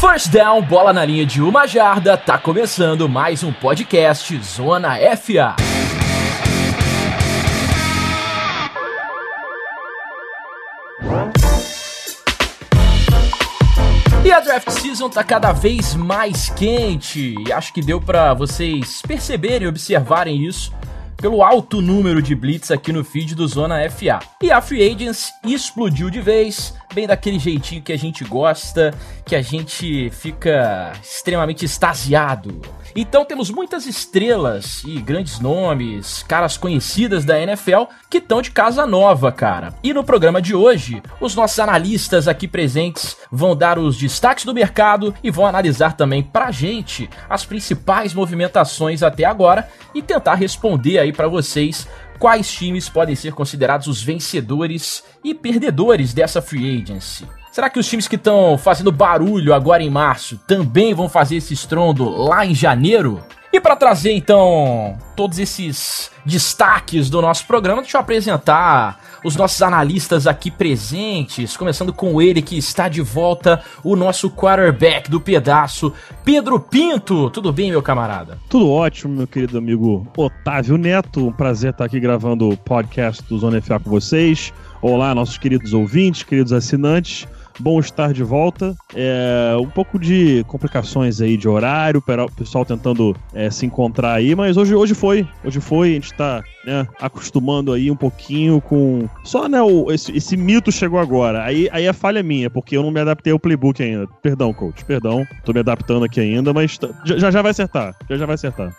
First down, bola na linha de uma jarda, tá começando mais um podcast Zona FA. E a draft season tá cada vez mais quente, e acho que deu para vocês perceberem e observarem isso pelo alto número de blitz aqui no feed do Zona FA. E a Free Agents explodiu de vez, bem daquele jeitinho que a gente gosta, que a gente fica extremamente extasiado. Então temos muitas estrelas e grandes nomes, caras conhecidas da NFL que estão de casa nova, cara. E no programa de hoje, os nossos analistas aqui presentes vão dar os destaques do mercado e vão analisar também pra gente as principais movimentações até agora e tentar responder aí para vocês quais times podem ser considerados os vencedores e perdedores dessa free agency. Será que os times que estão fazendo barulho agora em março também vão fazer esse estrondo lá em janeiro? E para trazer então todos esses destaques do nosso programa, deixa eu apresentar os nossos analistas aqui presentes, começando com ele que está de volta, o nosso quarterback do pedaço, Pedro Pinto. Tudo bem, meu camarada? Tudo ótimo, meu querido amigo Otávio Neto. Um prazer estar aqui gravando o podcast do Zona FA com vocês. Olá, nossos queridos ouvintes, queridos assinantes. Bom estar de volta. É, um pouco de complicações aí de horário, o pessoal tentando é, se encontrar aí, mas hoje, hoje foi. Hoje foi, a gente tá né, acostumando aí um pouquinho com. Só, né, o, esse, esse mito chegou agora. Aí, aí a falha é minha, porque eu não me adaptei ao playbook ainda. Perdão, coach, perdão. Tô me adaptando aqui ainda, mas já, já vai acertar. Já, já vai acertar.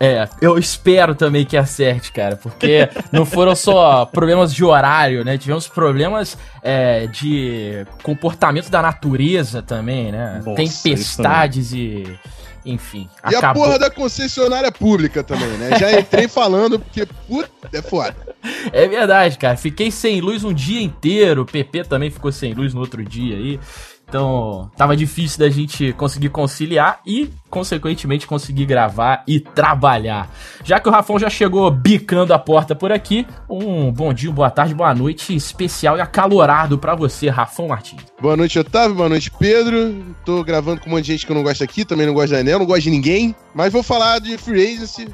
É, eu espero também que acerte, cara, porque não foram só problemas de horário, né? Tivemos problemas é, de comportamento da natureza também, né? Nossa, Tempestades e enfim. E acabou. a porra da concessionária pública também, né? Já entrei falando porque, puta, é foda. É verdade, cara. Fiquei sem luz um dia inteiro. O PP também ficou sem luz no outro dia aí. Então, tava difícil da gente conseguir conciliar e consequentemente conseguir gravar e trabalhar. Já que o Rafão já chegou bicando a porta por aqui, um bom dia, boa tarde, boa noite especial e acalorado para você, Rafão Martins. Boa noite, Otávio, boa noite, Pedro. Tô gravando com um monte de gente que eu não gosto aqui, também não gosto da Enel, não gosto de ninguém, mas vou falar de Free Agency.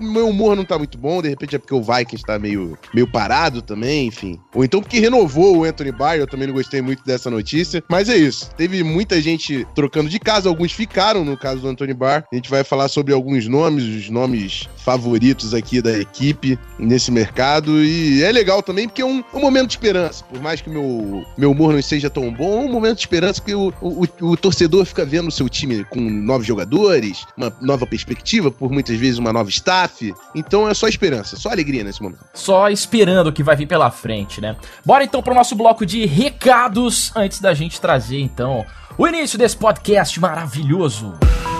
Meu humor não tá muito bom, de repente é porque o Vikings tá meio, meio parado também, enfim. Ou então porque renovou o Anthony Barr, eu também não gostei muito dessa notícia, mas é isso. Teve muita gente trocando de casa, alguns ficaram no caso do Anthony Barr. A gente vai falar sobre alguns nomes, os nomes favoritos aqui da equipe nesse mercado. E é legal também porque é um, um momento de esperança. Por mais que meu, meu humor não seja tão bom, é um momento de esperança porque o, o, o torcedor fica vendo o seu time com novos jogadores, uma nova perspectiva, por muitas vezes uma nova staff. Então é só esperança, só alegria nesse momento. Só esperando o que vai vir pela frente, né? Bora então pro nosso bloco de recados antes da gente trazer então o início desse podcast maravilhoso. E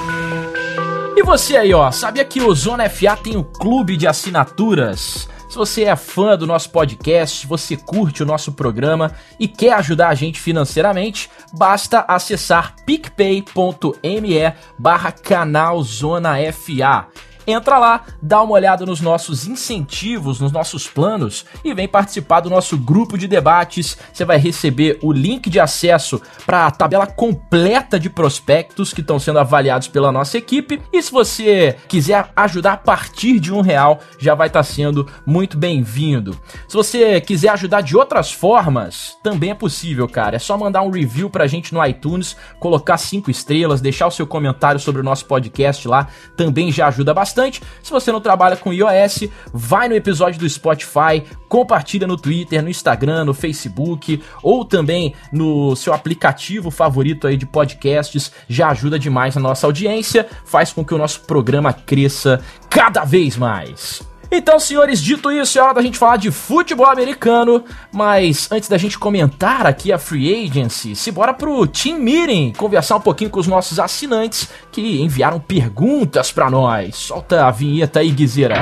você aí, ó, sabia que o Zona FA tem um clube de assinaturas? Se você é fã do nosso podcast, você curte o nosso programa e quer ajudar a gente financeiramente, basta acessar picpay.me barra canal Zona FA. Entra lá, dá uma olhada nos nossos incentivos, nos nossos planos e vem participar do nosso grupo de debates. Você vai receber o link de acesso para a tabela completa de prospectos que estão sendo avaliados pela nossa equipe. E se você quiser ajudar a partir de um real, já vai estar tá sendo muito bem-vindo. Se você quiser ajudar de outras formas, também é possível, cara. É só mandar um review pra gente no iTunes, colocar cinco estrelas, deixar o seu comentário sobre o nosso podcast lá, também já ajuda bastante bastante. Se você não trabalha com iOS, vai no episódio do Spotify, compartilha no Twitter, no Instagram, no Facebook ou também no seu aplicativo favorito aí de podcasts. Já ajuda demais a nossa audiência, faz com que o nosso programa cresça cada vez mais. Então, senhores, dito isso, é hora da gente falar de futebol americano. Mas antes da gente comentar aqui a Free Agency, se bora pro Team Meeting conversar um pouquinho com os nossos assinantes que enviaram perguntas para nós. Solta a vinheta aí, Guizeira.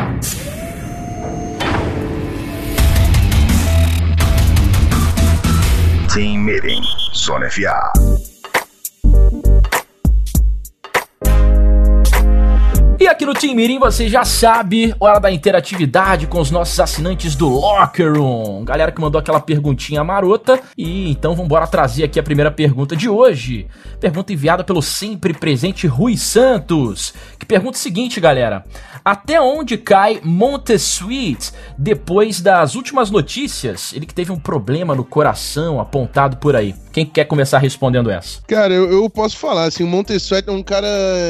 Team Meeting, Zona FA. E aqui no Team Meeting você já sabe, hora da interatividade com os nossos assinantes do Locker Room. Galera que mandou aquela perguntinha marota. E então embora trazer aqui a primeira pergunta de hoje. Pergunta enviada pelo sempre presente Rui Santos. Que pergunta o seguinte, galera. Até onde cai Montesuite depois das últimas notícias? Ele que teve um problema no coração apontado por aí. Quem quer começar respondendo essa? Cara, eu, eu posso falar, assim, o Montesuete é um cara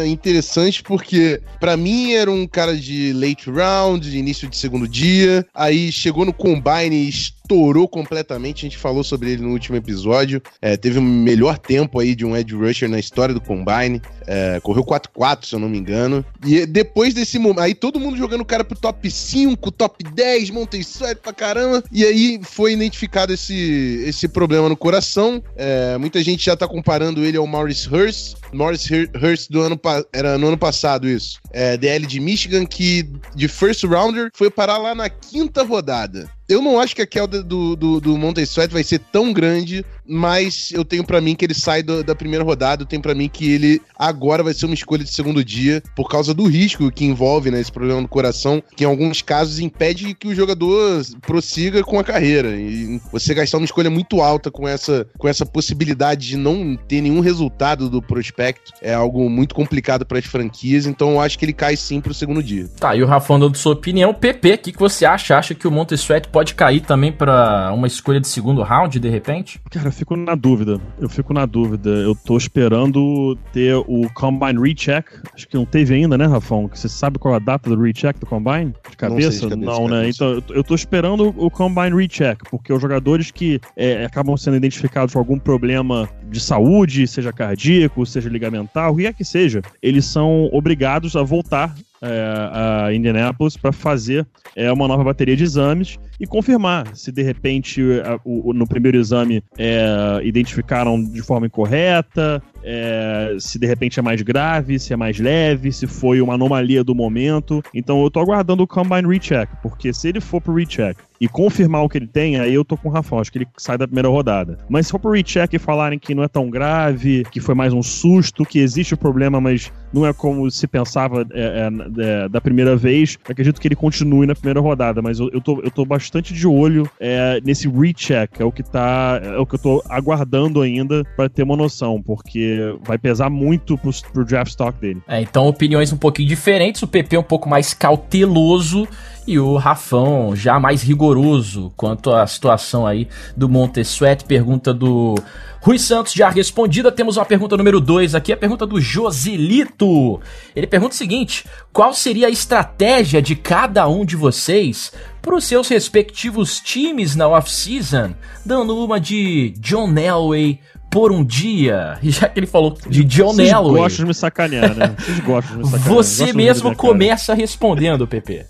interessante porque, para mim, era um cara de late round, de início de segundo dia, aí chegou no Combine e estourou completamente. A gente falou sobre ele no último episódio. É, teve o melhor tempo aí de um edge rusher na história do Combine. É, correu 4-4, se eu não me engano. E depois desse momento, aí todo mundo jogando o cara pro top 5, top 10, montei suéte pra caramba. E aí foi identificado esse, esse problema no coração. É, muita gente já tá comparando ele ao Maurice Hurst. Maurice Hurst do ano era no ano passado isso. É, DL de Michigan, que de first rounder foi parar lá na quinta rodada. Eu não acho que a queda do, do, do Sweat vai ser tão grande, mas eu tenho para mim que ele sai do, da primeira rodada, eu tenho para mim que ele agora vai ser uma escolha de segundo dia, por causa do risco que envolve né, esse problema no coração, que em alguns casos impede que o jogador prossiga com a carreira. E você gastar uma escolha muito alta com essa, com essa possibilidade de não ter nenhum resultado do prospecto é algo muito complicado para as franquias, então eu acho que ele cai sim pro segundo dia. Tá, e o Rafão dando sua opinião, PP, o que, que você acha? Acha que o pode pode cair também para uma escolha de segundo round, de repente? Cara, eu fico na dúvida. Eu fico na dúvida. Eu tô esperando ter o Combine Recheck. Acho que não teve ainda, né, Rafão? Você sabe qual é a data do Recheck do Combine? De cabeça? Não, de cabeça, não né? Então, eu tô esperando o Combine Recheck, porque os jogadores que é, acabam sendo identificados com algum problema de saúde, seja cardíaco, seja ligamentar, o que é que seja, eles são obrigados a voltar é, a Indianapolis para fazer é, uma nova bateria de exames e confirmar se de repente a, o, no primeiro exame é, identificaram de forma incorreta, é, se de repente é mais grave, se é mais leve, se foi uma anomalia do momento. Então eu tô aguardando o Combine Recheck, porque se ele for pro Recheck e confirmar o que ele tem, aí eu tô com o Rafa, acho que ele sai da primeira rodada. Mas se for pro Recheck e falarem que não é tão grave, que foi mais um susto, que existe o problema, mas não é como se pensava é, é, é, da primeira vez, acredito que ele continue na primeira rodada, mas eu, eu, tô, eu tô bastante de olho é, nesse recheck, é o que tá. É o que eu tô aguardando ainda para ter uma noção, porque vai pesar muito pro, pro draft stock dele. É, então opiniões um pouquinho diferentes, o PP um pouco mais cauteloso e o Rafão já mais rigoroso quanto à situação aí do Montesuet. Pergunta do Rui Santos já respondida. Temos uma pergunta número 2 aqui, a pergunta do Joselito. Ele pergunta o seguinte: qual seria a estratégia de cada um de vocês para os seus respectivos times na off-season? Dando uma de John Elway por um dia. Já que ele falou de John Vocês Elway. Vocês gostam de me sacanear, né? Vocês gostam de me sacanear. Você mesmo começa respondendo, PP.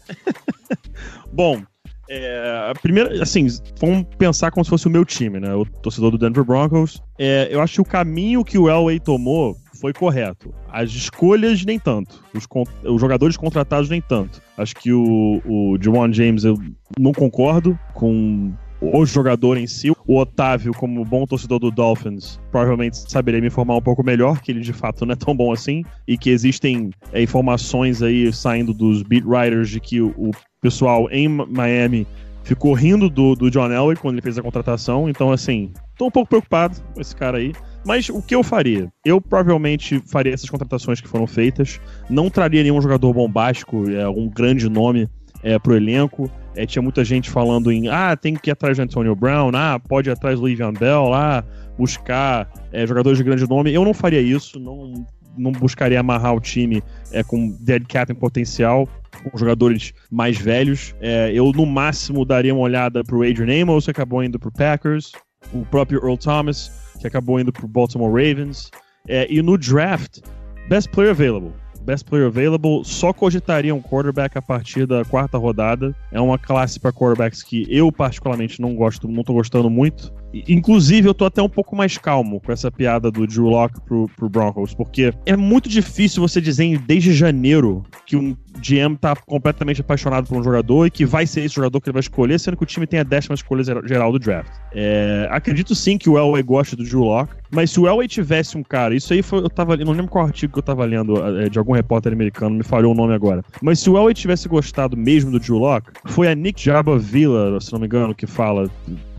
Bom, é, a primeira, assim, vamos pensar como se fosse o meu time, né? O torcedor do Denver Broncos. É, eu acho que o caminho que o Elway tomou foi correto. As escolhas, nem tanto. Os, os jogadores contratados, nem tanto. Acho que o, o Jawan James, eu não concordo com o jogador em si. O Otávio, como bom torcedor do Dolphins, provavelmente saberia me informar um pouco melhor, que ele de fato não é tão bom assim, e que existem é, informações aí saindo dos beat writers de que o, o pessoal em Miami ficou rindo do, do John Elway quando ele fez a contratação, então assim, tô um pouco preocupado com esse cara aí. Mas o que eu faria? Eu provavelmente faria essas contratações que foram feitas, não traria nenhum jogador bombástico, é, um grande nome é, pro elenco. É, tinha muita gente falando em ah, tem que ir atrás do Antonio Brown, ah, pode ir atrás do Livian Bell, lá, buscar é, jogadores de grande nome. Eu não faria isso, não, não buscaria amarrar o time é, com dead cap em potencial, com jogadores mais velhos. É, eu, no máximo, daria uma olhada pro Adrian Amos, que acabou indo pro Packers, o próprio Earl Thomas, que acabou indo pro Baltimore Ravens. É, e no draft, best player available. Best Player Available, só cogitaria um quarterback a partir da quarta rodada. É uma classe para quarterbacks que eu particularmente não gosto, não tô gostando muito. Inclusive, eu tô até um pouco mais calmo com essa piada do Drew Locke pro, pro Broncos, porque é muito difícil você dizer desde janeiro que um GM tá completamente apaixonado por um jogador e que vai ser esse jogador que ele vai escolher, sendo que o time tem a décima escolha geral do draft. É, acredito sim que o Elway gosta do Drew Locke, Mas se o Elway tivesse um cara, isso aí foi, eu tava não lembro qual artigo que eu tava lendo é, de algum repórter americano, me falhou o nome agora. Mas se o Elway tivesse gostado mesmo do Drew Locke, foi a Nick Jabba Villa, se não me engano, que fala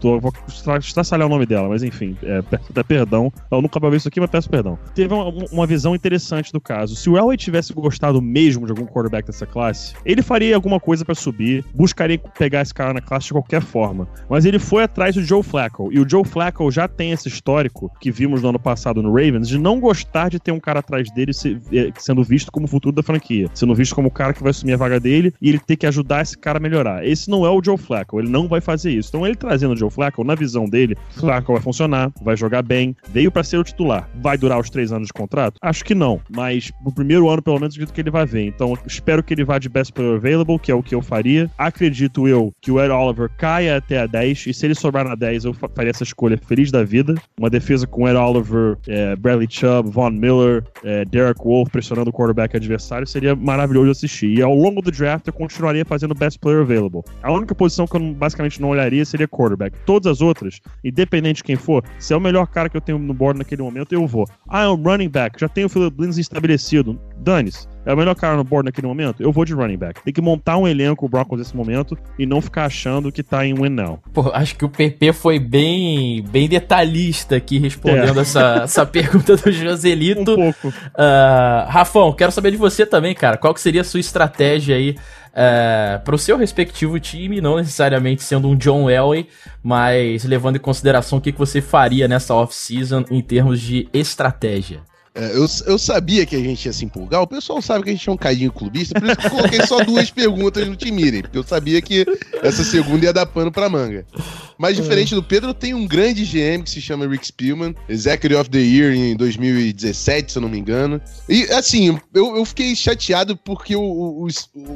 tô, vou estraçalhar o nome dela, mas enfim, é, peço até perdão. Eu nunca vou ver isso aqui, mas peço perdão. Teve uma, uma visão interessante do caso. Se o Elway tivesse gostado mesmo de algum quarterback dessa classe, ele faria alguma coisa para subir, buscaria pegar esse cara na classe de qualquer forma. Mas ele foi atrás do Joe Flacco. E o Joe Flacco já tem esse histórico que vimos no ano passado no Ravens de não gostar de ter um cara atrás dele é, sendo visto como o futuro da franquia, sendo visto como o cara que vai assumir a vaga dele e ele ter que ajudar esse cara a melhorar. Esse não é o Joe Flacco, ele não vai fazer isso. Então ele trazendo o Joe Flacco, na visão dele, Flacco vai funcionar, vai jogar bem, veio para ser o titular. Vai durar os três anos de contrato? Acho que não, mas no primeiro ano, pelo menos, acredito que ele vai ver. Então, espero que ele vá de Best Player Available, que é o que eu faria. Acredito eu que o Ed Oliver caia até a 10, e se ele sobrar na 10, eu faria essa escolha feliz da vida. Uma defesa com Ed Oliver, é, Bradley Chubb, Von Miller, é, Derek Wolf pressionando o quarterback adversário seria maravilhoso assistir. E ao longo do draft eu continuaria fazendo Best Player Available. A única posição que eu basicamente não olharia seria quarterback. Todas as outras, independente de quem for, se é o melhor cara que eu tenho no board naquele momento, eu vou. Ah, é um running back, já tenho o Philip Lindsay estabelecido. Dane-se. É o melhor cara no board naquele momento? Eu vou de running back. Tem que montar um elenco, o Broncos, nesse momento e não ficar achando que tá em win now. Pô, acho que o PP foi bem, bem detalhista aqui respondendo é. essa, essa pergunta do Joselito. Um pouco. Uh, Rafão, quero saber de você também, cara. Qual que seria a sua estratégia aí é, para o seu respectivo time, não necessariamente sendo um John Elway, mas levando em consideração o que, que você faria nessa off-season em termos de estratégia. É, eu, eu sabia que a gente ia se empolgar. O pessoal sabe que a gente é um cadinho clubista, por isso que eu coloquei só duas perguntas no Timirem, porque eu sabia que essa segunda ia dar pano pra manga. Mas diferente do Pedro, tem um grande GM que se chama Rick Spielman, Executive of the Year em 2017, se eu não me engano. E assim, eu, eu fiquei chateado porque o, o,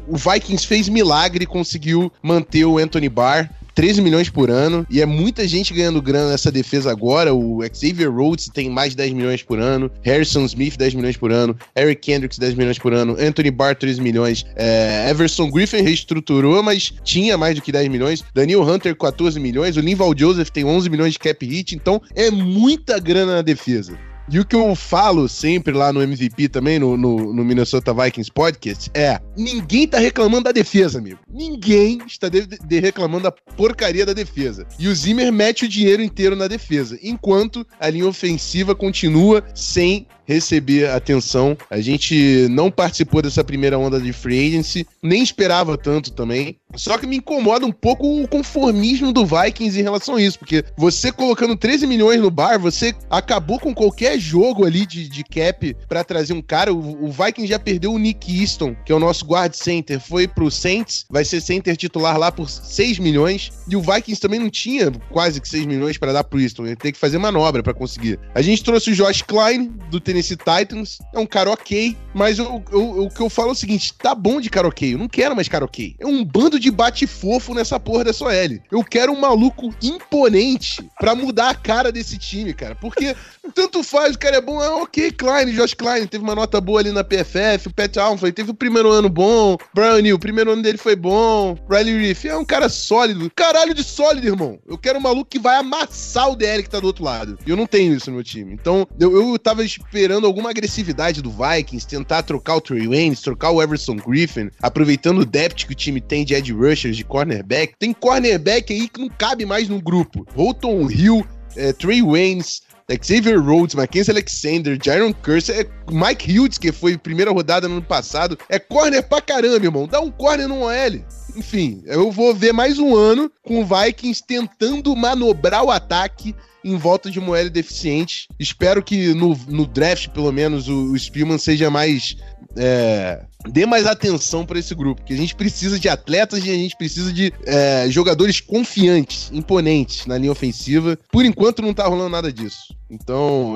o Vikings fez milagre e conseguiu manter o Anthony Barr 13 milhões por ano, e é muita gente ganhando grana nessa defesa agora. O Xavier Rhodes tem mais de 10 milhões por ano, Harrison Smith, 10 milhões por ano, Eric Kendricks, 10 milhões por ano, Anthony Barr, 13 milhões, é, Everson Griffin reestruturou, mas tinha mais do que 10 milhões, Daniel Hunter, 14 milhões, o Linval Joseph tem 11 milhões de cap hit, então é muita grana na defesa. E o que eu falo sempre lá no MVP também, no, no, no, Minnesota Vikings Podcast, é: ninguém tá reclamando da defesa, amigo. Ninguém está de, de reclamando da porcaria da defesa. E o Zimmer mete o dinheiro inteiro na defesa, enquanto a linha ofensiva continua sem receber atenção. A gente não participou dessa primeira onda de free agency, nem esperava tanto também. Só que me incomoda um pouco o conformismo do Vikings em relação a isso, porque você colocando 13 milhões no bar, você acabou com qualquer jogo ali de, de cap para trazer um cara. O, o Vikings já perdeu o Nick Easton, que é o nosso guard center, foi pro Saints, vai ser center titular lá por 6 milhões, e o Vikings também não tinha quase que 6 milhões para dar pro Easton, ele tem que fazer manobra para conseguir. A gente trouxe o Josh Klein do Tennessee Tennessee Titans. É um cara ok, mas eu, eu, o que eu falo é o seguinte: tá bom de cara ok. Eu não quero mais cara ok. É um bando de bate-fofo nessa porra dessa OL. Eu quero um maluco imponente pra mudar a cara desse time, cara. Porque tanto faz, o cara é bom, é ok, Klein, Josh Klein, teve uma nota boa ali na PFF, o Pat Alfred teve o primeiro ano bom, Brian Neal, o primeiro ano dele foi bom, Riley Reef é um cara sólido, caralho de sólido, irmão. Eu quero um maluco que vai amassar o DL que tá do outro lado. E eu não tenho isso no meu time. Então, eu, eu tava esperando alguma agressividade do Vikings, tentar trocar o Trey Waynes, trocar o Everson Griffin, aproveitando o depth que o time tem de edge rushers, de cornerback. Tem cornerback aí que não cabe mais no grupo. Holton Hill, é, Trey Waynes, Xavier Rhodes, Mackenzie Alexander, Jaron Curse, é Mike Hughes, que foi primeira rodada no ano passado. É corner pra caramba, irmão. Dá um corner no OL. Enfim, eu vou ver mais um ano com o Vikings tentando manobrar o ataque em volta de Moelle deficiente. Espero que no, no draft, pelo menos, o, o Spielman seja mais. É, dê mais atenção para esse grupo, que a gente precisa de atletas e a gente precisa de é, jogadores confiantes, imponentes na linha ofensiva. Por enquanto não tá rolando nada disso. Então,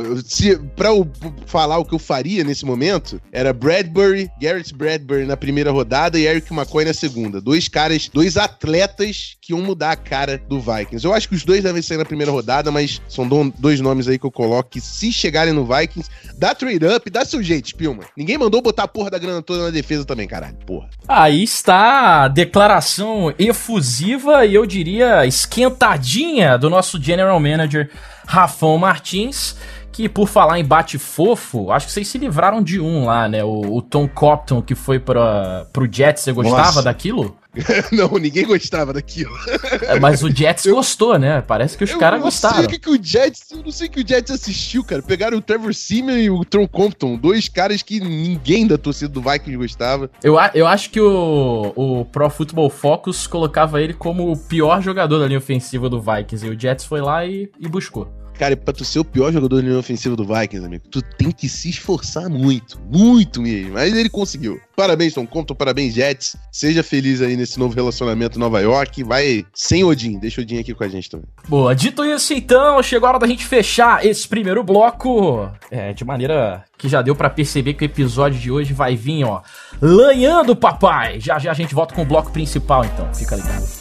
para eu falar o que eu faria nesse momento, era Bradbury, Garrett Bradbury na primeira rodada e Eric McCoy na segunda. Dois caras, dois atletas que iam mudar a cara do Vikings. Eu acho que os dois devem sair na primeira rodada, mas são dois nomes aí que eu coloco que se chegarem no Vikings, dá trade up, dá seu jeito, Spielman. Ninguém mandou botar a porra da grana toda na defesa também, caralho, porra. Aí está a declaração efusiva e eu diria esquentadinha do nosso general manager Rafão Martins que por falar em bate fofo, acho que vocês se livraram de um lá, né? O, o Tom Copton que foi para pro Jets, você gostava Nossa. daquilo? não, ninguém gostava daquilo. É, mas o Jets gostou, né? Parece que os caras Eu gostaram. sei o que, que o Jets, eu não sei o que o Jets assistiu, cara. Pegaram o Trevor Simeon e o Tron Compton, dois caras que ninguém da torcida do Vikings gostava. Eu, eu acho que o, o Pro Football Focus colocava ele como o pior jogador da linha ofensiva do Vikings. E o Jets foi lá e, e buscou. Cara, pra tu ser o pior jogador da linha ofensiva do Vikings, amigo, tu tem que se esforçar muito, muito mesmo. Mas ele conseguiu. Parabéns, Tom Compton, parabéns, Jets. Seja feliz aí nesse novo relacionamento Nova York. Vai sem Odin, deixa o Odin aqui com a gente também. Boa, dito isso então, chegou a hora da gente fechar esse primeiro bloco. É, de maneira que já deu pra perceber que o episódio de hoje vai vir, ó, lanhando, papai. Já já a gente volta com o bloco principal, então. Fica ligado.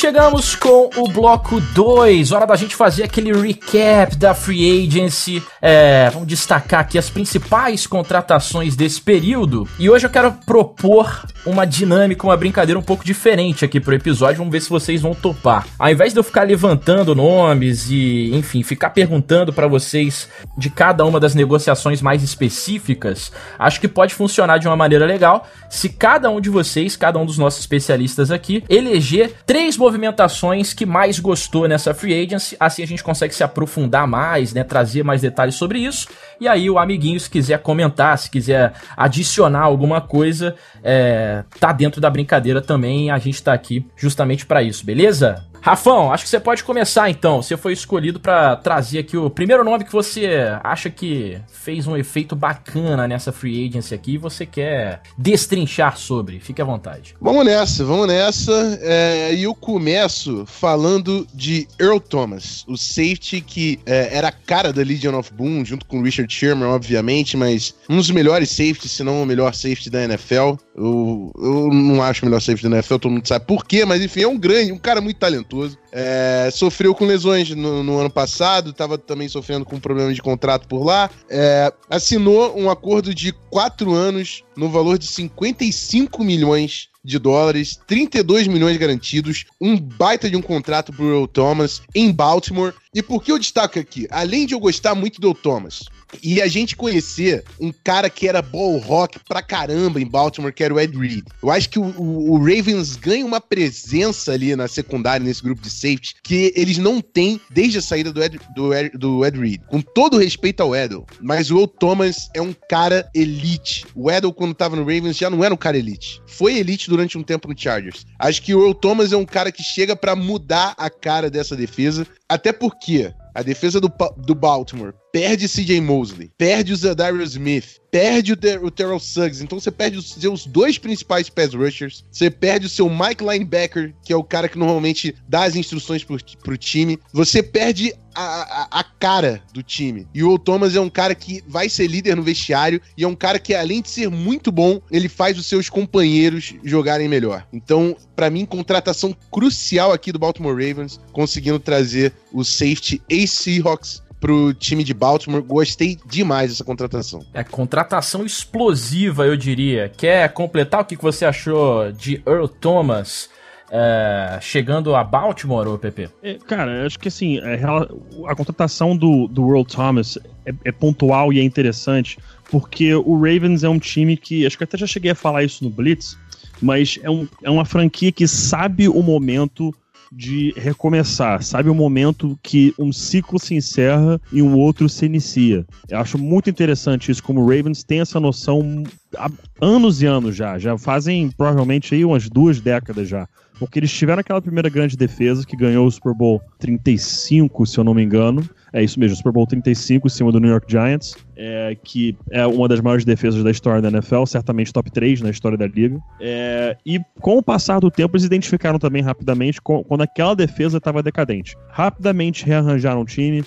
Chegamos com o bloco 2. Hora da gente fazer aquele recap da Free Agency. É, vamos destacar aqui as principais contratações desse período. E hoje eu quero propor uma dinâmica, uma brincadeira um pouco diferente aqui pro episódio. Vamos ver se vocês vão topar. Ao invés de eu ficar levantando nomes e, enfim, ficar perguntando pra vocês de cada uma das negociações mais específicas, acho que pode funcionar de uma maneira legal se cada um de vocês, cada um dos nossos especialistas aqui, eleger três movimentações que mais gostou nessa free agency. Assim a gente consegue se aprofundar mais, né, trazer mais detalhes sobre isso. E aí o amiguinho, se quiser comentar, se quiser adicionar alguma coisa, é, tá dentro da brincadeira também. A gente tá aqui justamente pra isso, beleza? Rafão, acho que você pode começar então. Você foi escolhido pra trazer aqui o primeiro nome que você acha que fez um efeito bacana nessa free agency aqui e você quer destrinchar sobre. Fique à vontade. Vamos nessa, vamos nessa. É, E eu começo falando de Earl Thomas, o safety que é, era a cara da Legion of Boom, junto com Richard Sherman, obviamente, mas um dos melhores safeties, se não o melhor safety da NFL. Eu, eu não acho o melhor safety da NFL, todo mundo sabe por quê, mas enfim, é um grande, um cara muito talentoso. É, sofreu com lesões no, no ano passado, estava também sofrendo com problemas de contrato por lá. É, assinou um acordo de quatro anos no valor de 55 milhões de dólares, 32 milhões garantidos, um baita de um contrato pro Earl Thomas em Baltimore. E por que eu destaco aqui? Além de eu gostar muito do Earl Thomas, e a gente conhecer um cara que era ball rock pra caramba em Baltimore, que era o Ed Reed. Eu acho que o, o- Ravens ganha uma presença ali na secundária, nesse grupo de safety, que eles não têm desde a saída do Ed, do Ed, do Ed Reed. Com todo respeito ao Edel, mas o Earl Thomas é um cara elite. O Edel, quando tava no Ravens, já não era um cara elite. Foi elite durante um tempo no Chargers. Acho que o Earl Thomas é um cara que chega pra mudar a cara dessa defesa, até porque a defesa do, do Baltimore perde CJ Mosley, perde o Zadarius Smith, perde o, Ter o Terrell Suggs. Então você perde os seus dois principais pass rushers, você perde o seu Mike Linebacker, que é o cara que normalmente dá as instruções pro, pro time. Você perde a, a, a cara do time. E o Thomas é um cara que vai ser líder no vestiário e é um cara que, além de ser muito bom, ele faz os seus companheiros jogarem melhor. Então, pra mim, contratação crucial aqui do Baltimore Ravens, conseguindo trazer o safety Ace Seahawks pro time de Baltimore. Gostei demais dessa contratação. É contratação explosiva, eu diria. Quer completar o que que você achou de Earl Thomas é, chegando a Baltimore, ô PP? É, cara, eu acho que assim, é, rela- a contratação do, do World Thomas é, é pontual e é interessante, porque o Ravens é um time que, acho que até já cheguei a falar isso no Blitz, mas é, um, é uma franquia que sabe o momento de recomeçar, sabe? O momento que um ciclo se encerra e um outro se inicia. Eu acho muito interessante isso, como o Ravens tem essa noção há anos e anos já, já fazem provavelmente aí umas duas décadas já porque eles tiveram aquela primeira grande defesa que ganhou o Super Bowl 35, se eu não me engano. É isso mesmo, Super Bowl 35 em cima do New York Giants, é, que é uma das maiores defesas da história da NFL, certamente top 3 na história da liga. É, e com o passar do tempo, eles identificaram também rapidamente quando aquela defesa estava decadente. Rapidamente rearranjaram o time,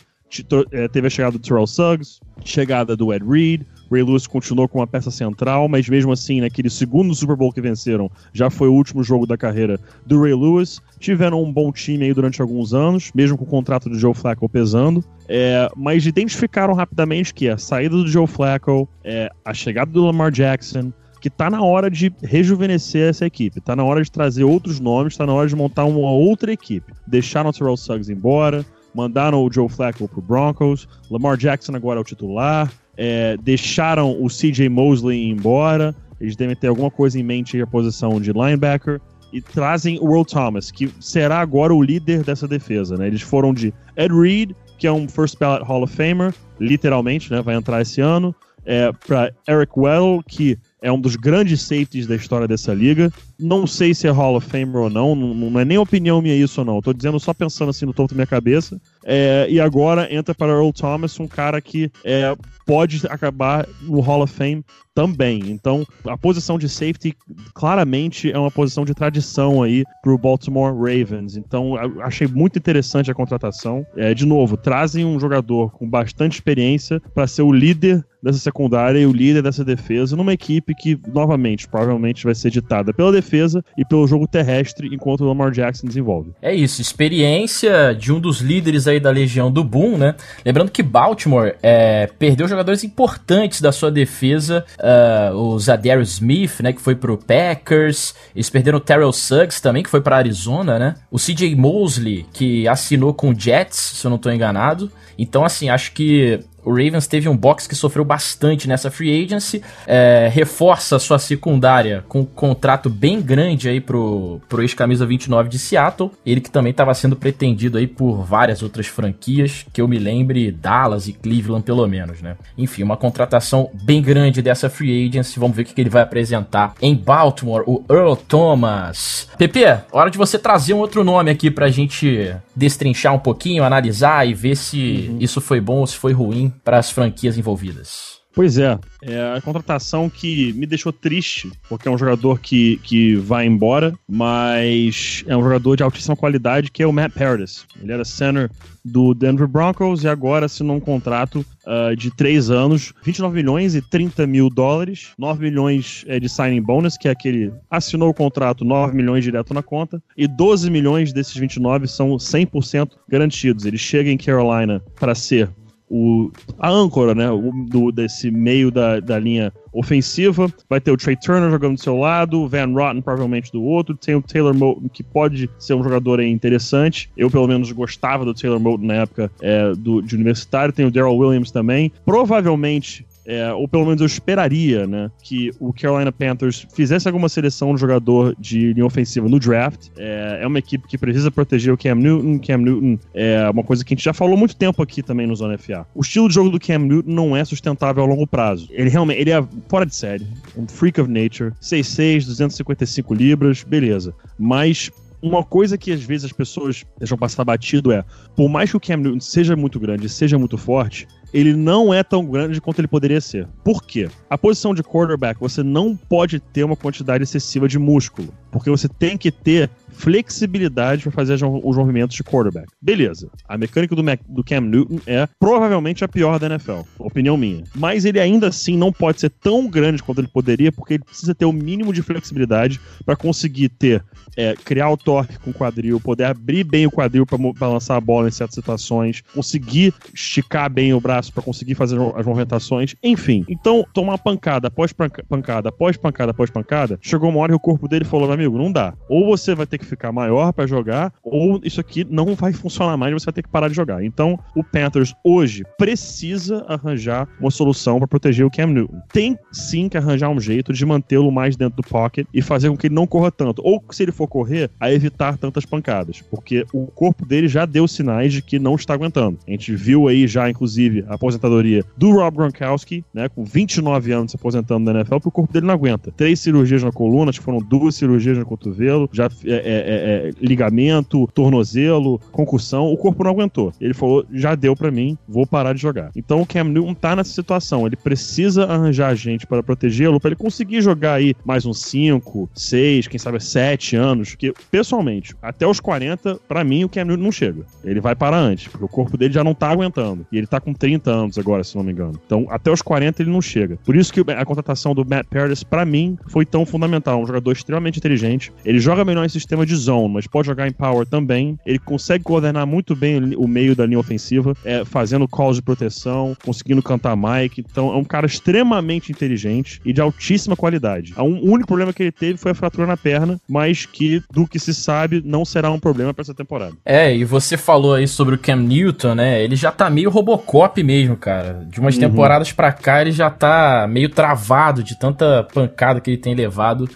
é, teve a chegada do Terrell Suggs, chegada do Ed Reed, Ray Lewis continuou com uma peça central, mas mesmo assim, naquele segundo Super Bowl que venceram, já foi o último jogo da carreira do Ray Lewis. Tiveram um bom time aí durante alguns anos, mesmo com o contrato do Joe Flacco pesando. É, mas identificaram rapidamente que a saída do Joe Flacco, é, a chegada do Lamar Jackson, que tá na hora de rejuvenescer essa equipe, tá na hora de trazer outros nomes, tá na hora de montar uma outra equipe. Deixaram o Terrell Suggs embora, mandaram o Joe Flacco pro Broncos, Lamar Jackson agora é o titular, é, deixaram o CJ Mosley embora, eles devem ter alguma coisa em mente a posição de linebacker, e trazem o Earl Thomas, que será agora o líder dessa defesa, né? Eles foram de Ed Reed, que é um First Ballot Hall of Famer, literalmente, né? Vai entrar esse ano, é, para Eric Well, que é um dos grandes safeties da história dessa liga. Não sei se é Hall of Famer ou não, não, não é nem opinião minha isso ou não. Estou dizendo só pensando assim no topo da minha cabeça. É, e agora entra para Earl Thomas, um cara que é, pode acabar no Hall of Fame também. Então, a posição de safety claramente é uma posição de tradição aí para o Baltimore Ravens. Então, achei muito interessante a contratação. É, de novo, trazem um jogador com bastante experiência para ser o líder dessa secundária e o líder dessa defesa numa equipe que, novamente, provavelmente vai ser ditada pela defesa e pelo jogo terrestre enquanto o Lamar Jackson desenvolve. É isso, experiência de um dos líderes aí da legião do Boom, né? Lembrando que Baltimore é, perdeu jogadores importantes da sua defesa, uh, o Zadarius Smith, né, que foi pro Packers, eles perderam o Terrell Suggs também, que foi para Arizona, né? O CJ Mosley, que assinou com o Jets, se eu não estou enganado. Então, assim, acho que o Ravens teve um box que sofreu bastante nessa free agency, é, reforça sua secundária com um contrato bem grande aí pro, pro ex-camisa 29 de Seattle, ele que também estava sendo pretendido aí por várias outras franquias, que eu me lembre, Dallas e Cleveland pelo menos, né? Enfim, uma contratação bem grande dessa free agency, vamos ver o que, que ele vai apresentar em Baltimore, o Earl Thomas. Pepe, hora de você trazer um outro nome aqui pra gente destrinchar um pouquinho, analisar e ver se uhum. isso foi bom ou se foi ruim para as franquias envolvidas. Pois é, é a contratação que me deixou triste, porque é um jogador que, que vai embora, mas é um jogador de altíssima qualidade, que é o Matt Paradis. Ele era center do Denver Broncos e agora assinou um contrato uh, de 3 anos, 29 milhões e 30 mil dólares, 9 milhões é, de signing bonus, que é aquele assinou o contrato, 9 milhões direto na conta, e 12 milhões desses 29 são 100% garantidos. Ele chega em Carolina para ser o, a âncora, né, o, do, desse meio da, da linha ofensiva. Vai ter o Trey Turner jogando do seu lado, o Van Rotten provavelmente do outro. Tem o Taylor Moton, que pode ser um jogador interessante. Eu, pelo menos, gostava do Taylor Moton na época é, do, de universitário. Tem o Daryl Williams também. Provavelmente é, ou pelo menos eu esperaria, né, que o Carolina Panthers fizesse alguma seleção de jogador de linha ofensiva no draft. É, é, uma equipe que precisa proteger o Cam Newton. Cam Newton é uma coisa que a gente já falou muito tempo aqui também no Zona FA. O estilo de jogo do Cam Newton não é sustentável a longo prazo. Ele realmente ele é fora de série, um freak of nature, 6'6, 255 libras, beleza. Mas uma coisa que às vezes as pessoas deixam passar batido é, por mais que o Cam Newton seja muito grande, seja muito forte, ele não é tão grande quanto ele poderia ser. Por quê? A posição de quarterback, você não pode ter uma quantidade excessiva de músculo, porque você tem que ter flexibilidade para fazer os movimentos de quarterback. Beleza. A mecânica do, Mac, do Cam Newton é provavelmente a pior da NFL, opinião minha. Mas ele ainda assim não pode ser tão grande quanto ele poderia, porque ele precisa ter o mínimo de flexibilidade para conseguir ter, é, criar o torque com o quadril, poder abrir bem o quadril para lançar a bola em certas situações, conseguir esticar bem o braço para conseguir fazer as movimentações, enfim. Então, tomar pancada após pancada, após pancada, após pancada, chegou uma hora que o corpo dele falou, amigo, não dá. Ou você vai ter que ficar maior para jogar, ou isso aqui não vai funcionar mais, você vai ter que parar de jogar. Então, o Panthers hoje precisa arranjar uma solução para proteger o Cam Newton. Tem sim que arranjar um jeito de mantê-lo mais dentro do pocket e fazer com que ele não corra tanto. Ou, se ele for correr, a evitar tantas pancadas. Porque o corpo dele já deu sinais de que não está aguentando. A gente viu aí já, inclusive, a aposentadoria do Rob Gronkowski, né, com 29 anos se aposentando na NFL, porque o corpo dele não aguenta. Três cirurgias na coluna, acho que foram duas cirurgias no cotovelo, já é, é, é, ligamento, tornozelo, concussão, o corpo não aguentou. Ele falou, já deu para mim, vou parar de jogar. Então o Cam Newton tá nessa situação, ele precisa arranjar gente para protegê-lo, para ele conseguir jogar aí mais uns 5, 6, quem sabe 7 anos, porque pessoalmente, até os 40, para mim o Cam Newton não chega. Ele vai parar antes, porque o corpo dele já não tá aguentando. E ele tá com 30 anos agora, se não me engano. Então, até os 40 ele não chega. Por isso que a contratação do Matt Paradis, para mim, foi tão fundamental. Um jogador extremamente inteligente. Ele joga melhor em sistema de zone, mas pode jogar em power também. Ele consegue coordenar muito bem o meio da linha ofensiva, é, fazendo calls de proteção, conseguindo cantar Mike. Então, é um cara extremamente inteligente e de altíssima qualidade. O único problema que ele teve foi a fratura na perna, mas que, do que se sabe, não será um problema para essa temporada. É, e você falou aí sobre o Cam Newton, né? Ele já tá meio Robocop mesmo, cara. De umas uhum. temporadas pra cá, ele já tá meio travado de tanta pancada que ele tem levado.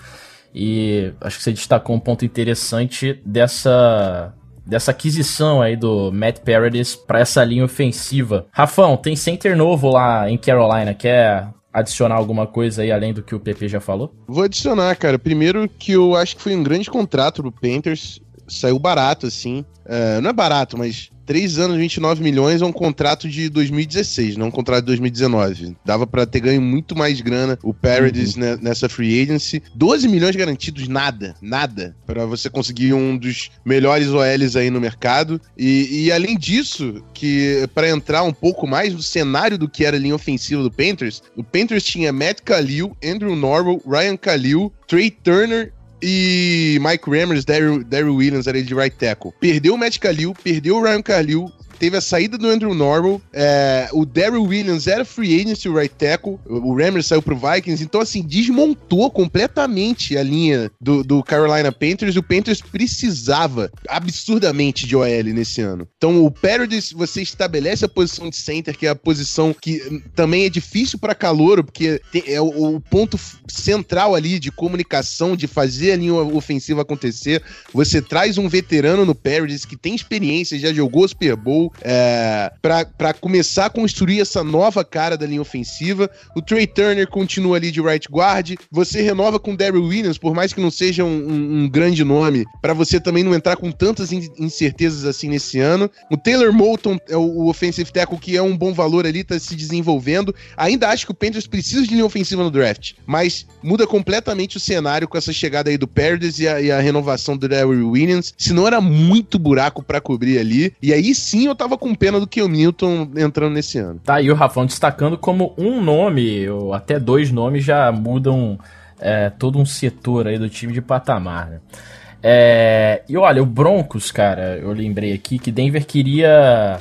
E acho que você destacou um ponto interessante dessa dessa aquisição aí do Matt Paradis para essa linha ofensiva. Rafão, tem center novo lá em Carolina, quer adicionar alguma coisa aí além do que o PP já falou? Vou adicionar, cara. Primeiro que eu acho que foi um grande contrato pro Panthers, saiu barato assim. Uh, não é barato, mas 3 anos, 29 milhões é um contrato de 2016, não um contrato de 2019. Dava para ter ganho muito mais grana o Paradis uhum. nessa free agency. 12 milhões garantidos, nada, nada, para você conseguir um dos melhores OLs aí no mercado. E, e além disso, que para entrar um pouco mais no cenário do que era a linha ofensiva do Panthers, o Panthers tinha Matt Khalil, Andrew Norwell, Ryan Khalil, Trey Turner e Mike Rammers, Daryl Williams ali de right tackle. Perdeu o Matt Khalil, perdeu o Ryan Khalil, teve a saída do Andrew Norwell, é, o Daryl Williams era free agent, o right tackle, o Rammer saiu pro Vikings, então assim, desmontou completamente a linha do, do Carolina Panthers e o Panthers precisava absurdamente de OL nesse ano. Então o Paradis, você estabelece a posição de center, que é a posição que também é difícil para calouro, porque é o, o, ponto central ali de comunicação, de fazer a linha ofensiva acontecer. Você traz um veterano no Paradis que tem experiência, já jogou Super Bowl, é, para começar a construir essa nova cara da linha ofensiva. O Trey Turner continua ali de right guard. Você renova com o Daryl Williams, por mais que não seja um, um, um grande nome, para você também não entrar com tantas incertezas assim nesse ano. O Taylor Moulton é o, o offensive tackle que é um bom valor ali, tá se desenvolvendo. Ainda acho que o Panthers precisa de linha ofensiva no draft, mas muda completamente o cenário com essa chegada aí do Paredes e a, e a renovação do Daryl Williams. Senão era muito buraco para cobrir ali. E aí sim eu tava com pena do que o Milton entrando nesse ano. Tá aí o Rafão destacando como um nome, ou até dois nomes, já mudam é, todo um setor aí do time de patamar, né? É, e olha, o Broncos, cara, eu lembrei aqui que Denver queria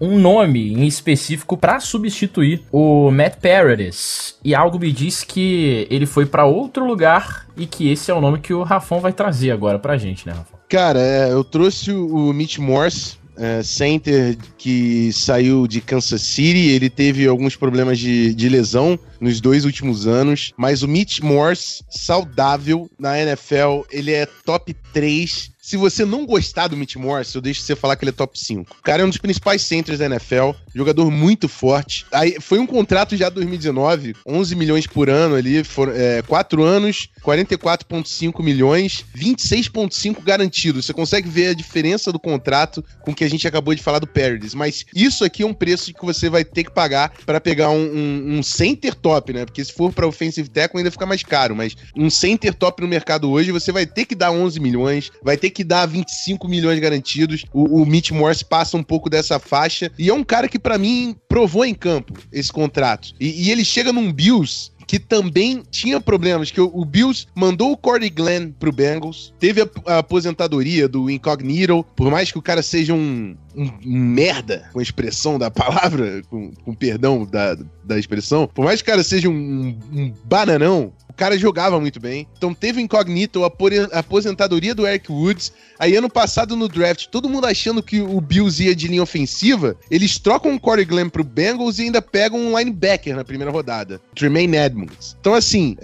um nome em específico para substituir o Matt Paradis. E algo me diz que ele foi para outro lugar e que esse é o nome que o Rafão vai trazer agora pra gente, né, Rafão? Cara, é, eu trouxe o Mitch Morse é, center que saiu de Kansas City. Ele teve alguns problemas de, de lesão nos dois últimos anos. Mas o Mitch Morse, saudável na NFL, ele é top 3 se você não gostar do Mitch Morse, eu deixo você falar que ele é top 5. O cara é um dos principais centers da NFL, jogador muito forte. Aí foi um contrato já 2019, 11 milhões por ano ali, foram, é, 4 anos, 44,5 milhões, 26,5 garantidos. Você consegue ver a diferença do contrato com que a gente acabou de falar do Paradis. Mas isso aqui é um preço que você vai ter que pagar para pegar um, um, um, center top, né? Porque se for para offensive tackle ainda fica mais caro. Mas um center top no mercado hoje, você vai ter que dar 11 milhões, vai ter que dar 25 milhões garantidos. O, o Mitch Morse passa um pouco dessa faixa. E é um cara que, para mim, provou em campo esse contrato. E, e ele chega num Bills que também tinha problemas, que o, Bills mandou o Corey Glenn pro Bengals, teve a, aposentadoria do Incognito, por mais que o cara seja um, um, um merda, com a expressão da palavra, com, com perdão da, da expressão, por mais que o cara seja um, um bananão, o cara jogava muito bem. Então teve Incognito, a aposentadoria do Eric Woods. Aí ano passado no draft, todo mundo achando que o Bills ia de linha ofensiva, eles trocam o Corey Glenn pro Bengals e ainda pegam um linebacker na primeira rodada, Tremaine Edmonds. Então assim,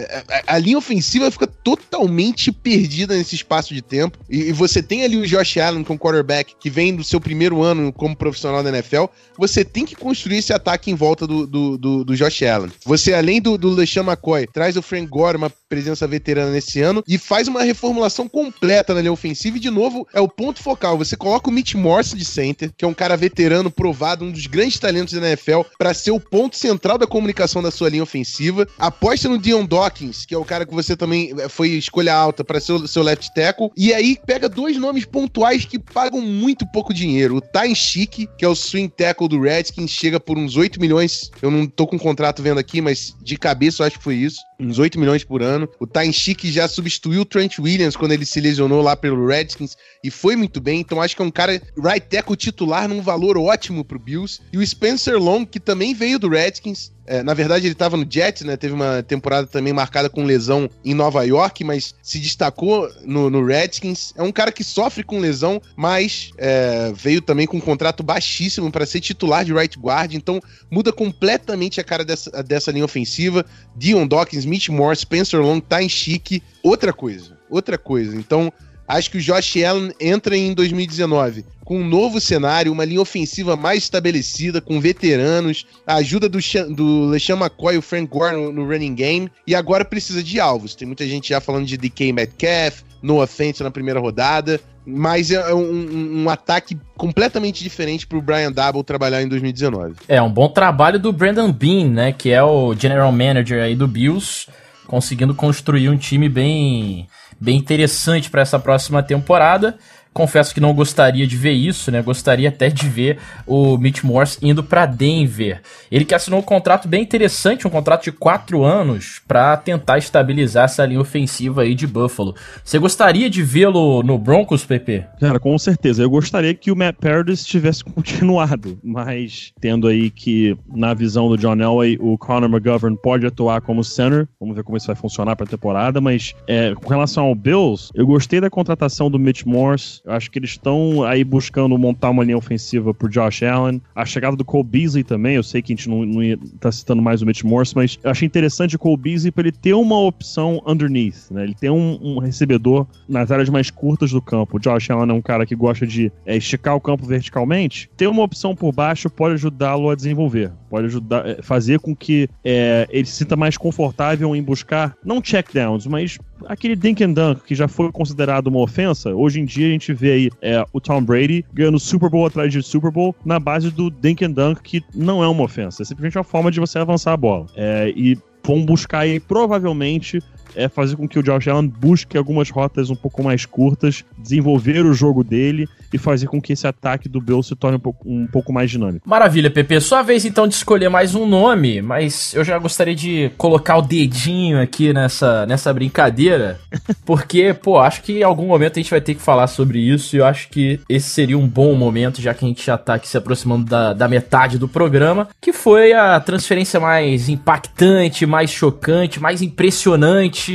a, a, linha ofensiva fica totalmente perdida nesse espaço de tempo. E, e você tem ali o Josh Allen como quarterback, que vem do seu primeiro ano como profissional da NFL. Você tem que construir esse ataque em volta do, do, do, do Josh Allen. Você, além do, do LeSean McCoy, traz o Frank agora uma presença veterana nesse ano e faz uma reformulação completa na linha ofensiva e, de novo, é o ponto focal. Você coloca o Mitch Morse de center, que é um cara veterano, provado, um dos grandes talentos da NFL, para ser o ponto central da comunicação da sua linha ofensiva. Aposta no Dion Dawkins, que é o cara que você também eh, foi escolha alta para ser o seu left tackle. E aí pega dois nomes pontuais que pagam muito pouco dinheiro. O Ty Chic, que é o swing tackle do Redskins, chega por uns 8 milhões. Eu não tô com o contrato vendo aqui, mas de cabeça eu acho que foi isso. Uns 8 milhões por ano. O Ty Chic já substituiu o Trent Williams quando ele se lesionou lá pelo Redskins e foi muito bem. Então acho que é um cara right tackle titular num valor ótimo pro Bills. E o Spencer Long, que também veio do Redskins, é, na verdade, ele estava no Jets, né? Teve uma temporada também marcada com lesão em Nova York, mas se destacou no, no Redskins. É um cara que sofre com lesão, mas é, veio também com um contrato baixíssimo para ser titular de right guard. Então muda completamente a cara dessa, dessa linha ofensiva. Dion Dawkins, Mitch Moore, Spencer Long, tá em chique. Outra coisa, outra coisa. Então Acho que o Josh Allen entra em 2019 com um novo cenário, uma linha ofensiva mais estabelecida, com veteranos, a ajuda do, do LeSean McCoy e o Frank Gore no, no, running game, e agora precisa de alvos. Tem muita gente já falando de DK Metcalf, no offense na primeira rodada, mas é um, um, um ataque completamente diferente para o Brian Double trabalhar em 2019. É, um bom trabalho do Brandon Bean, né, que é o general manager aí do Bills, conseguindo construir um time bem bem interessante para essa próxima temporada. Confesso que não gostaria de ver isso, né? Gostaria até de ver o Mitch Morse indo para Denver. Ele que assinou um contrato bem interessante, um contrato de quatro anos, para tentar estabilizar essa linha ofensiva aí de Buffalo. Você gostaria de vê-lo no Broncos, PP? Cara, com certeza. Eu gostaria que o Matt Paradis tivesse continuado, mas tendo aí que, na visão do John Elway, o Conor McGovern pode atuar como center. Vamos ver como isso vai funcionar para a temporada, mas é, com relação ao Bills, eu gostei da contratação do Mitch Morse. Eu acho que eles estão aí buscando montar uma linha ofensiva pro Josh Allen. A chegada do Cole Beasley também, eu sei que a gente não, não ia tá citando mais o Mitch Morse, mas eu achei interessante o Cole Beasley para ele ter uma opção underneath, né? Ele tem um, um, recebedor nas áreas mais curtas do campo. O Josh Allen é um cara que gosta de é, esticar o campo verticalmente. Ter uma opção por baixo pode ajudá-lo a desenvolver. Pode ajudar, é, fazer com que é, ele se sinta mais confortável em buscar, não checkdowns, mas aquele dink and dunk que já foi considerado uma ofensa. Hoje em dia a gente vê aí é, o Tom Brady ganhando Super Bowl atrás de Super Bowl na base do dink and dunk, que não é uma ofensa, é simplesmente uma forma de você avançar a bola. É, e vão buscar aí provavelmente é fazer com que o Josh Allen busque algumas rotas um pouco mais curtas, desenvolver o jogo dele e fazer com que esse ataque do Bill se torne um pouco, um pouco mais dinâmico. Maravilha, Pepe. Sua vez então de escolher mais um nome, mas eu já gostaria de colocar o dedinho aqui nessa, nessa brincadeira, porque, pô, acho que em algum momento a gente vai ter que falar sobre isso e eu acho que esse seria um bom momento, já que a gente já tá aqui se aproximando da, da metade do programa, que foi a transferência mais impactante, mais chocante, mais impressionante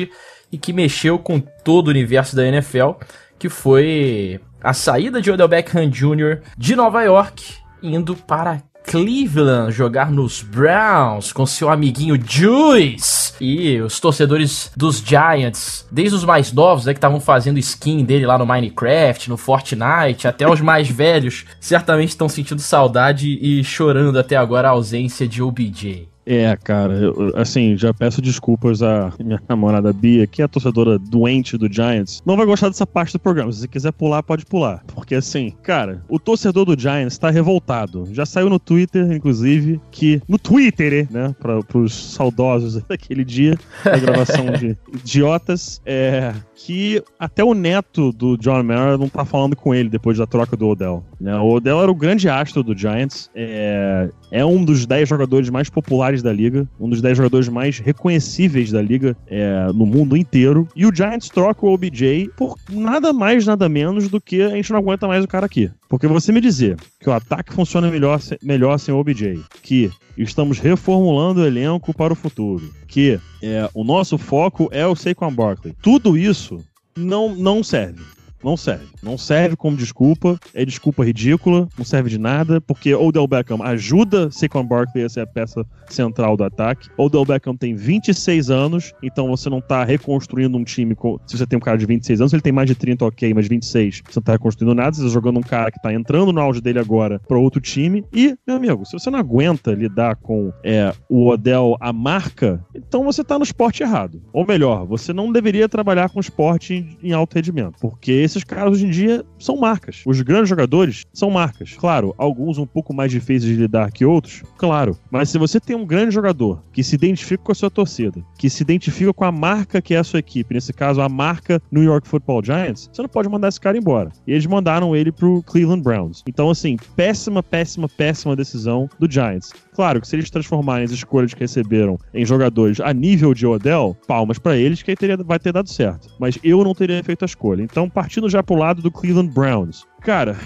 e que mexeu com todo o universo da NFL, que foi a saída de Odell Beckham Jr. de Nova York indo para Cleveland jogar nos Browns com seu amiguinho Juice e os torcedores dos Giants, desde os mais novos, né, que estavam fazendo skin dele lá no Minecraft, no Fortnite, até os mais velhos, certamente estão sentindo saudade e chorando até agora a ausência de OBJ. É, cara, eu, assim, já peço desculpas à minha namorada Bia, que é a torcedora doente do Giants. Não vai gostar dessa parte do programa. Se você quiser pular, pode pular. Porque, assim, cara, o torcedor do Giants tá revoltado. Já saiu no Twitter, inclusive, que. No Twitter, né? Pra, pros saudosos daquele dia, da gravação de idiotas, é. Que até o neto do John não tá falando com ele depois da troca do Odell. Né? O Odell era o grande astro do Giants. É, é um dos 10 jogadores mais populares da liga, um dos 10 jogadores mais reconhecíveis da liga é, no mundo inteiro. E o Giants troca o OBJ por nada mais, nada menos do que a gente não aguenta mais o cara aqui. Porque você me dizer que o ataque funciona melhor, melhor sem o OBJ, que estamos reformulando o elenco para o futuro, que é, o nosso foco é o Saquon Barkley, tudo isso não, não serve Não serve. Não serve como desculpa. É desculpa ridícula. Não serve de nada. Porque Odell Beckham ajuda Saquon Barkley a ser a peça central do ataque. Odell Beckham tem 26 anos. Então você não tá reconstruindo um time. Com... Se você tem um cara de 26 anos, ele tem mais de 30, ok. Mas 26, você não tá reconstruindo nada. Você tá jogando um cara que tá entrando no auge dele agora para outro time. E, meu amigo, se você não aguenta lidar com é, o Odell, a marca, então você tá no esporte errado. Ou melhor, você não deveria trabalhar com esporte em, alto rendimento. Porque esses caras hoje em dia são marcas. Os grandes jogadores são marcas. Claro, alguns um pouco mais difíceis de lidar que outros, claro. Mas se você tem um grande jogador que se identifica com a sua torcida, que se identifica com a marca que é a sua equipe, nesse caso a marca New York Football Giants, você não pode mandar esse cara embora. E eles mandaram ele pro Cleveland Browns. Então, assim, péssima, péssima, péssima decisão do Giants. Claro que se eles transformarem as escolhas que receberam em jogadores a nível de Odell, palmas para eles que aí teria, vai ter dado certo. Mas eu não teria feito a escolha. Então, partindo já pro lado do Cleveland Browns. Cara,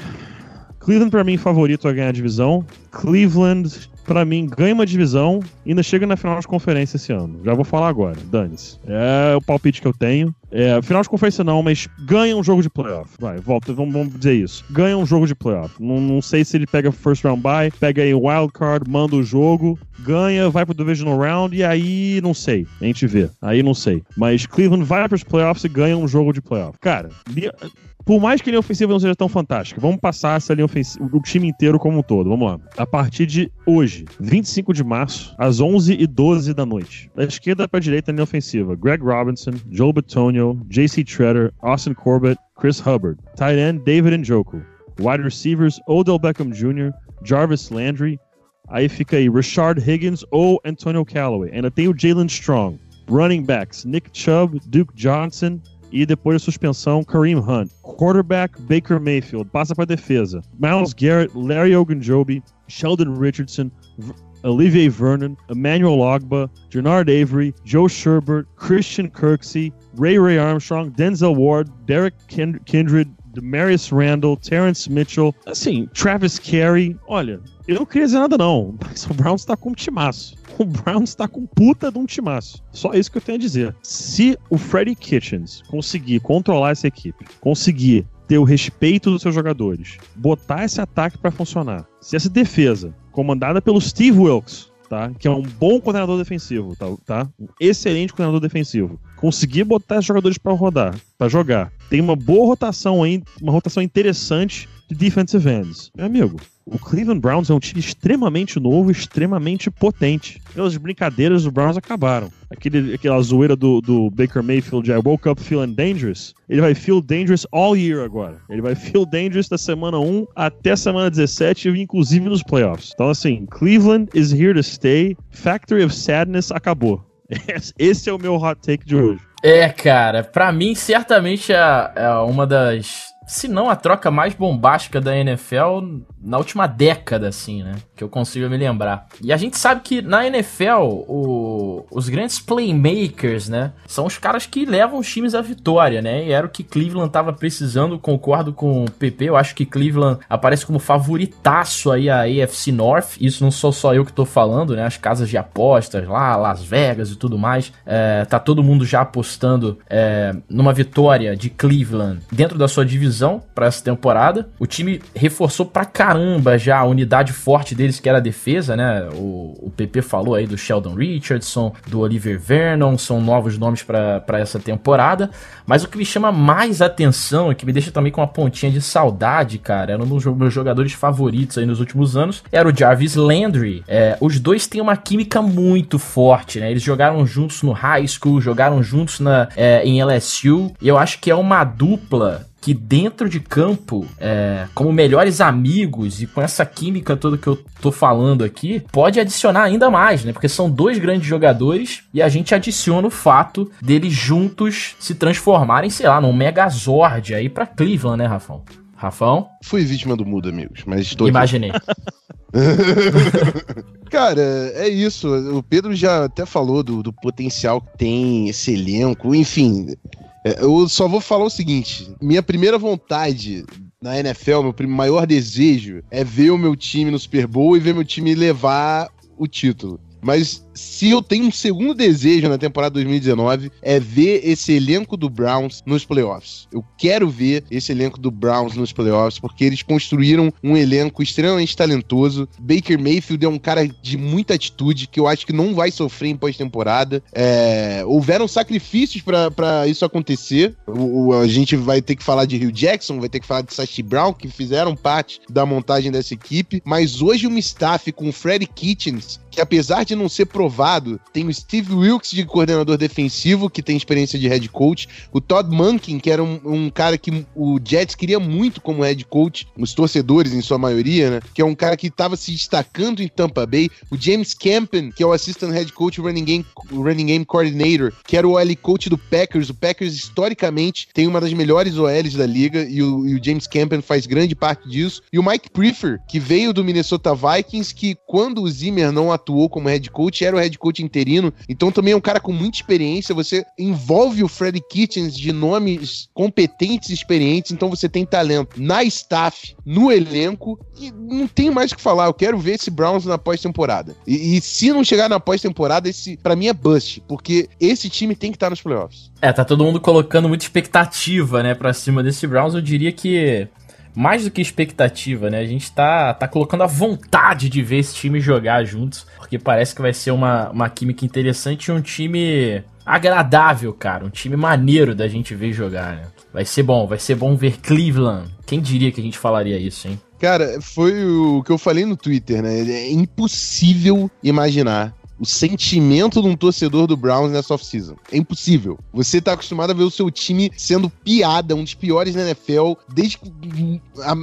Cleveland para mim favorito a ganhar a divisão. Cleveland para mim, ganha uma divisão e ainda chega na final de conferência esse ano. Já vou falar agora, dane-se. É o palpite que eu tenho. É, final de conferência não, mas ganha um jogo de playoff. Vai, volta, vamos, vamos dizer isso. Ganha um jogo de playoff. Não, não sei se ele pega first round bye, pega aí wild card, manda o jogo, ganha, vai pro divisional round e aí não sei. A gente vê. Aí não sei. Mas Cleveland vai pros playoffs e ganha um jogo de playoff. Cara, por mais que a linha ofensiva não seja tão fantástica, vamos passar essa linha ofensiva, o time inteiro como um todo. Vamos lá. A partir de hoje, 25 de março, às 11h12 da noite. Da esquerda para direita, a linha ofensiva: Greg Robinson, Joe Batonio, J.C. Treader, Austin Corbett, Chris Hubbard. Tight end, David Njoku. Wide receivers, Odell Beckham Jr., Jarvis Landry. Aí fica aí Richard Higgins ou Antonio Callaway. Ainda tem o Jalen Strong. Running backs, Nick Chubb, Duke Johnson, e depois da suspensão, Kareem Hunt. Quarterback, Baker Mayfield, passa para defesa. Miles Garrett, Larry Ogunjobi, Sheldon Richardson, Olivier Vernon, Emmanuel Ogba, Jernard Avery, Joe Sherbert, Christian Kirksey, Ray Ray Armstrong, Denzel Ward, Derek Kindred, Demarius Randall, Terrence Mitchell, assim, Travis Carey. Olha, eu não queria dizer nada não, mas o Browns tá com um timaço. O Browns tá com puta de um timaço. Só isso que eu tenho a dizer. Se o Freddie Kitchens conseguir controlar essa equipe, conseguir ter o respeito dos seus jogadores, botar esse ataque para funcionar, se essa defesa, comandada pelo Steve Wilkes, tá? Que é um bom coordenador defensivo, tá? tá? Um excelente coordenador defensivo. Conseguir botar jogadores para rodar, para jogar. Tem uma boa rotação aí, uma rotação interessante de defensive ends. Meu amigo, o Cleveland Browns é um time extremamente novo, extremamente potente. Pelas brincadeiras, os Browns acabaram. Aquele, aquela zoeira do, do Baker Mayfield, I woke up feeling dangerous. Ele vai feel dangerous all year agora. Ele vai feel dangerous da semana 1 até a semana 17, inclusive nos playoffs. Então, assim, Cleveland is here to stay. Factory of Sadness acabou. Esse é o meu hot take de hoje. É, cara, para mim, certamente é, é uma das se não a troca mais bombástica da NFL na última década, assim, né? Que eu consigo me lembrar. E a gente sabe que na NFL, o, os grandes playmakers, né? São os caras que levam os times à vitória, né? E era o que Cleveland tava precisando, concordo com o PP. Eu acho que Cleveland aparece como favoritaço aí a AFC North. Isso não sou só eu que tô falando, né? As casas de apostas lá, Las Vegas e tudo mais. É, tá todo mundo já apostando é, numa vitória de Cleveland dentro da sua divisão para essa temporada. O time reforçou pra caramba já a unidade forte deles, que era a defesa, né? O, o PP falou aí do Sheldon Richardson, do Oliver Vernon, são novos nomes para essa temporada. Mas o que me chama mais atenção e que me deixa também com uma pontinha de saudade, cara, era um dos meus jogadores favoritos aí nos últimos anos, era o Jarvis Landry. É, os dois têm uma química muito forte, né? Eles jogaram juntos no high school, jogaram juntos na, é, em LSU, e eu acho que é uma dupla que dentro de campo, é, como melhores amigos e com essa química toda que eu tô falando aqui, pode adicionar ainda mais, né? Porque são dois grandes jogadores e a gente adiciona o fato deles juntos se transformarem, sei lá, num Megazord aí pra Cleveland, né, Rafão? Rafão? Fui vítima do mudo, amigos, mas estou. Imaginei. Cara, é isso. O Pedro já até falou do, do potencial que tem esse elenco. Enfim, eu só vou falar o seguinte: minha primeira vontade na NFL, meu maior desejo é ver o meu time no Super Bowl e ver meu time levar o título. Mas se eu tenho um segundo desejo na temporada 2019, é ver esse elenco do Browns nos playoffs. Eu quero ver esse elenco do Browns nos playoffs, porque eles construíram um elenco extremamente talentoso. Baker Mayfield é um cara de muita atitude, que eu acho que não vai sofrer em pós-temporada. É, houveram sacrifícios para isso acontecer. O, o, a gente vai ter que falar de Rio Jackson, vai ter que falar de Sashi Brown, que fizeram parte da montagem dessa equipe. Mas hoje uma staff com o Freddy Kitchens que apesar de não ser provado, tem o Steve Wilkes de coordenador defensivo, que tem experiência de head coach, o Todd Munkin, que era um, um, cara que o Jets queria muito como head coach, os torcedores em sua maioria, né? Que é um cara que estava se destacando em Tampa Bay, o James Campen, que é o assistant head coach running game, running game coordinator, que era o OL coach do Packers. O Packers historicamente tem uma das melhores OLs da liga e o, e o James Campen faz grande parte disso. E o Mike Prefer, que veio do Minnesota Vikings, que quando o Zimmer não atuou atuou como head coach, era o head coach interino, então também é um cara com muita experiência. Você envolve o Freddy Kitchens de nomes competentes e experientes, então você tem talento na staff, no elenco, e não tem mais o que falar. Eu quero ver esse Browns na pós-temporada. E, e, se não chegar na pós-temporada, esse para mim é bust, porque esse time tem que estar tá nos playoffs. É, tá todo mundo colocando muita expectativa, né, pra cima desse Browns. Eu diria que mais do que expectativa, né? A gente tá, tá colocando a vontade de ver esse time jogar juntos, porque parece que vai ser uma, uma química interessante e um time agradável, cara. Um time maneiro da gente ver jogar, né? Vai ser bom, vai ser bom ver Cleveland. Quem diria que a gente falaria isso, hein? Cara, foi o que eu falei no Twitter, né? É impossível imaginar o sentimento de um torcedor do Browns nessa off-season. É impossível. Você tá acostumado a ver o seu time sendo piada, um dos piores na NFL, desde que,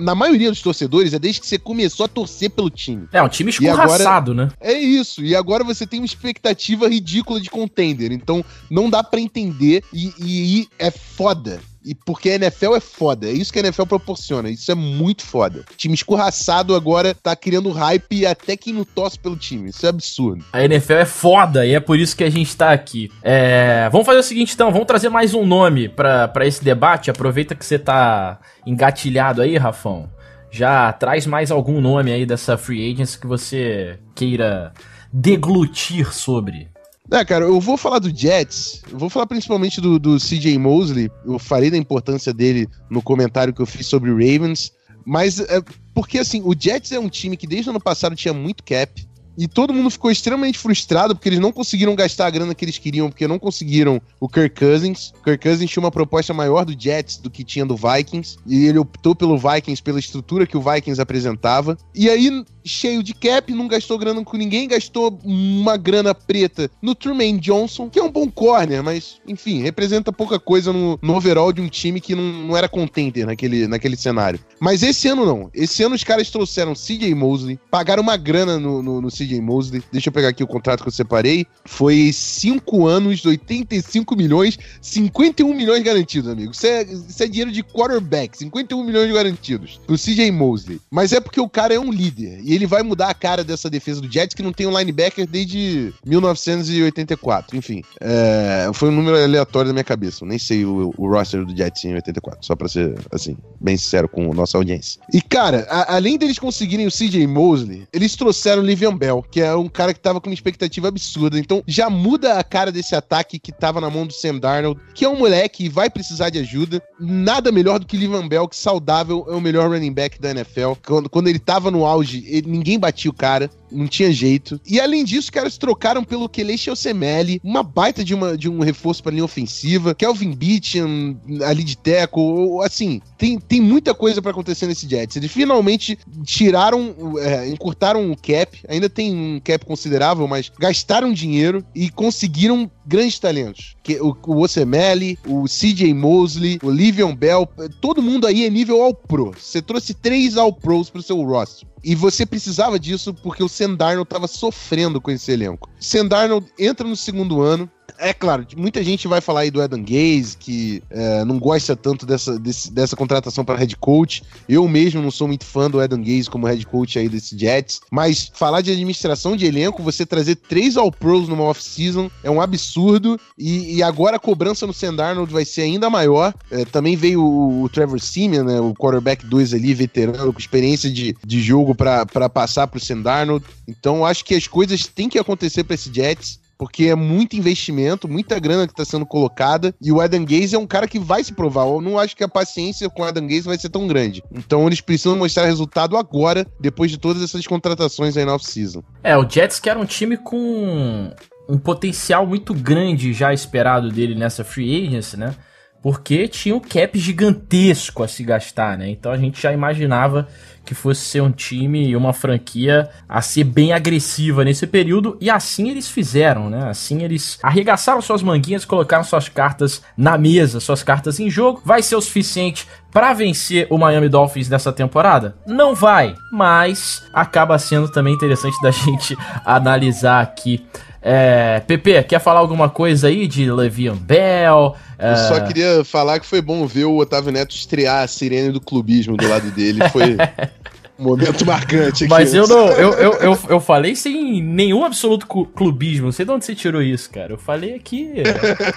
na maioria dos torcedores, é desde que você começou a torcer pelo time. É, um time escorraçado, agora, né? É isso. E agora você tem uma expectativa ridícula de contender. Então, não dá para entender e, e, e é foda e porque a NFL é foda. É isso que a NFL proporciona. Isso é muito foda. Time escorraçado agora tá criando hype até quem não torce pelo time. Isso é absurdo. A NFL é foda e é por isso que a gente tá aqui. É... Vamos fazer o seguinte então, vamos trazer mais um nome para esse debate. Aproveita que você tá engatilhado aí, Rafão. Já traz mais algum nome aí dessa free agency que você queira deglutir sobre. É, cara, eu vou falar do Jets, eu vou falar principalmente do, do CJ Mosley, eu falei da importância dele no comentário que eu fiz sobre o Ravens, mas é, porque assim, o Jets é um time que desde o ano passado tinha muito cap, e todo mundo ficou extremamente frustrado porque eles não conseguiram gastar a grana que eles queriam, porque não conseguiram o Kirk Cousins. O Kirk Cousins tinha uma proposta maior do Jets do que tinha do Vikings, e ele optou pelo Vikings pela estrutura que o Vikings apresentava. E aí, cheio de cap, não gastou grana com ninguém, gastou uma grana preta no Truman Johnson, que é um bom corner, mas, enfim, representa pouca coisa no, no overall de um time que não, não era contender naquele, naquele cenário. Mas esse ano não. Esse ano os caras trouxeram CJ Mosley, pagaram uma grana no, no, no CJ Mosley. Deixa eu pegar aqui o contrato que eu separei. Foi 5 anos, 85 milhões, 51 milhões garantidos, amigo. Isso é, isso é dinheiro de quarterback, 51 milhões garantidos pro CJ Mosley. Mas é porque o cara é um líder e ele vai mudar a cara dessa defesa do Jets que não tem um linebacker desde 1984. Enfim, é, foi um número aleatório da minha cabeça. Eu nem sei o, o roster do Jets em 84, só pra ser, assim, bem sincero com nossa audiência. E, cara, a, além deles conseguirem o CJ Mosley, eles trouxeram o Livian Bell, que é um cara que tava com uma expectativa absurda. Então já muda a cara desse ataque que tava na mão do Sam Darnold, que é um moleque e vai precisar de ajuda. Nada melhor do que Livian Bell, que saudável é o melhor running back da NFL. Quando, quando ele tava no auge, ele, ninguém batia o cara não tinha jeito. E além disso, caras trocaram pelo Kelechi Osemele, uma baita de, uma, de um reforço para linha ofensiva, Kelvin Beacham ali de teco, assim, tem, tem muita coisa para acontecer nesse Jets. Eles finalmente tiraram, é, encurtaram o cap, ainda tem um cap considerável, mas gastaram dinheiro e conseguiram grandes talentos. Que, o, o Osemele, o CJ Mosley, o Livion Bell, todo mundo aí é nível All Pro. Você trouxe três All Pros pro seu roster. E você precisava disso porque o Sendarno tava sofrendo com esse elenco. Sendarno entra no segundo ano, é claro, muita gente vai falar aí do Adam Gaze, que é, não gosta tanto dessa, desse, dessa contratação para head coach. Eu mesmo não sou muito fã do Adam Gaze como head coach aí desse Jets. Mas falar de administração de elenco, você trazer três All-Pros numa off-season é um absurdo. E, e agora a cobrança no Sam Darnold vai ser ainda maior. É, também veio o, o Trevor Simeon, né, o quarterback 2 ali, veterano, com experiência de, de jogo para passar pro Sam Darnold. Então acho que as coisas têm que acontecer para esse Jets porque é muito investimento, muita grana que está sendo colocada, e o Adam Gaze é um cara que vai se provar. Eu não acho que a paciência com o Adam Gaze vai ser tão grande. Então eles precisam mostrar resultado agora, depois de todas essas contratações aí na off-season. É, o Jets que era um time com um potencial muito grande já esperado dele nessa free agency, né? Porque tinha um cap gigantesco a se gastar, né? Então a gente já imaginava que fosse ser um time e uma franquia a ser bem agressiva nesse período, e assim eles fizeram, né? Assim eles arregaçaram suas manguinhas, colocaram suas cartas na mesa, suas cartas em jogo. Vai ser o suficiente para vencer o Miami Dolphins nessa temporada? Não vai, mas acaba sendo também interessante da gente analisar aqui. É, Pepe, quer falar alguma coisa aí de Levian Bell? Eu só queria falar que foi bom ver o Otávio Neto estrear a sirene do clubismo do lado dele. Foi momento marcante aqui. Mas eu não. Eu, eu, eu, eu, falei sem nenhum absoluto clubismo. Não sei de onde você tirou isso, cara. Eu falei aqui.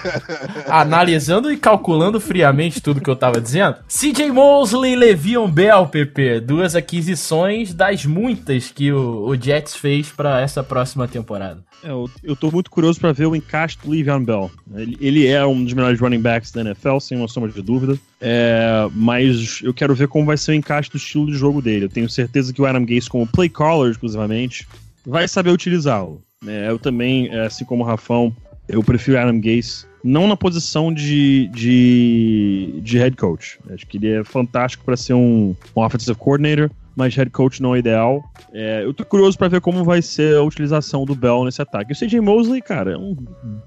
analisando e calculando friamente tudo que eu tava dizendo. CJ Mosley e Levion Bell, PP. Duas aquisições das muitas que o, o Jets fez para essa próxima temporada. É, eu, eu tô muito curioso para ver o encaixe do Le'Veon Bell. Ele, ele, é um dos melhores running backs da NFL, sem uma sombra de dúvida. É, mas eu quero ver como vai ser o encaixe do estilo de jogo dele. Eu tenho certeza que o Adam Gase, como play caller exclusivamente, vai saber utilizá-lo. É, eu também, é, assim como o Rafão, eu prefiro Adam Gase não na posição de, de, de head coach. Acho que ele é fantástico para ser um, um offensive coordinator, mas head coach não é ideal. É, eu tô curioso para ver como vai ser a utilização do Bell nesse ataque. O CJ Mosley, cara, é um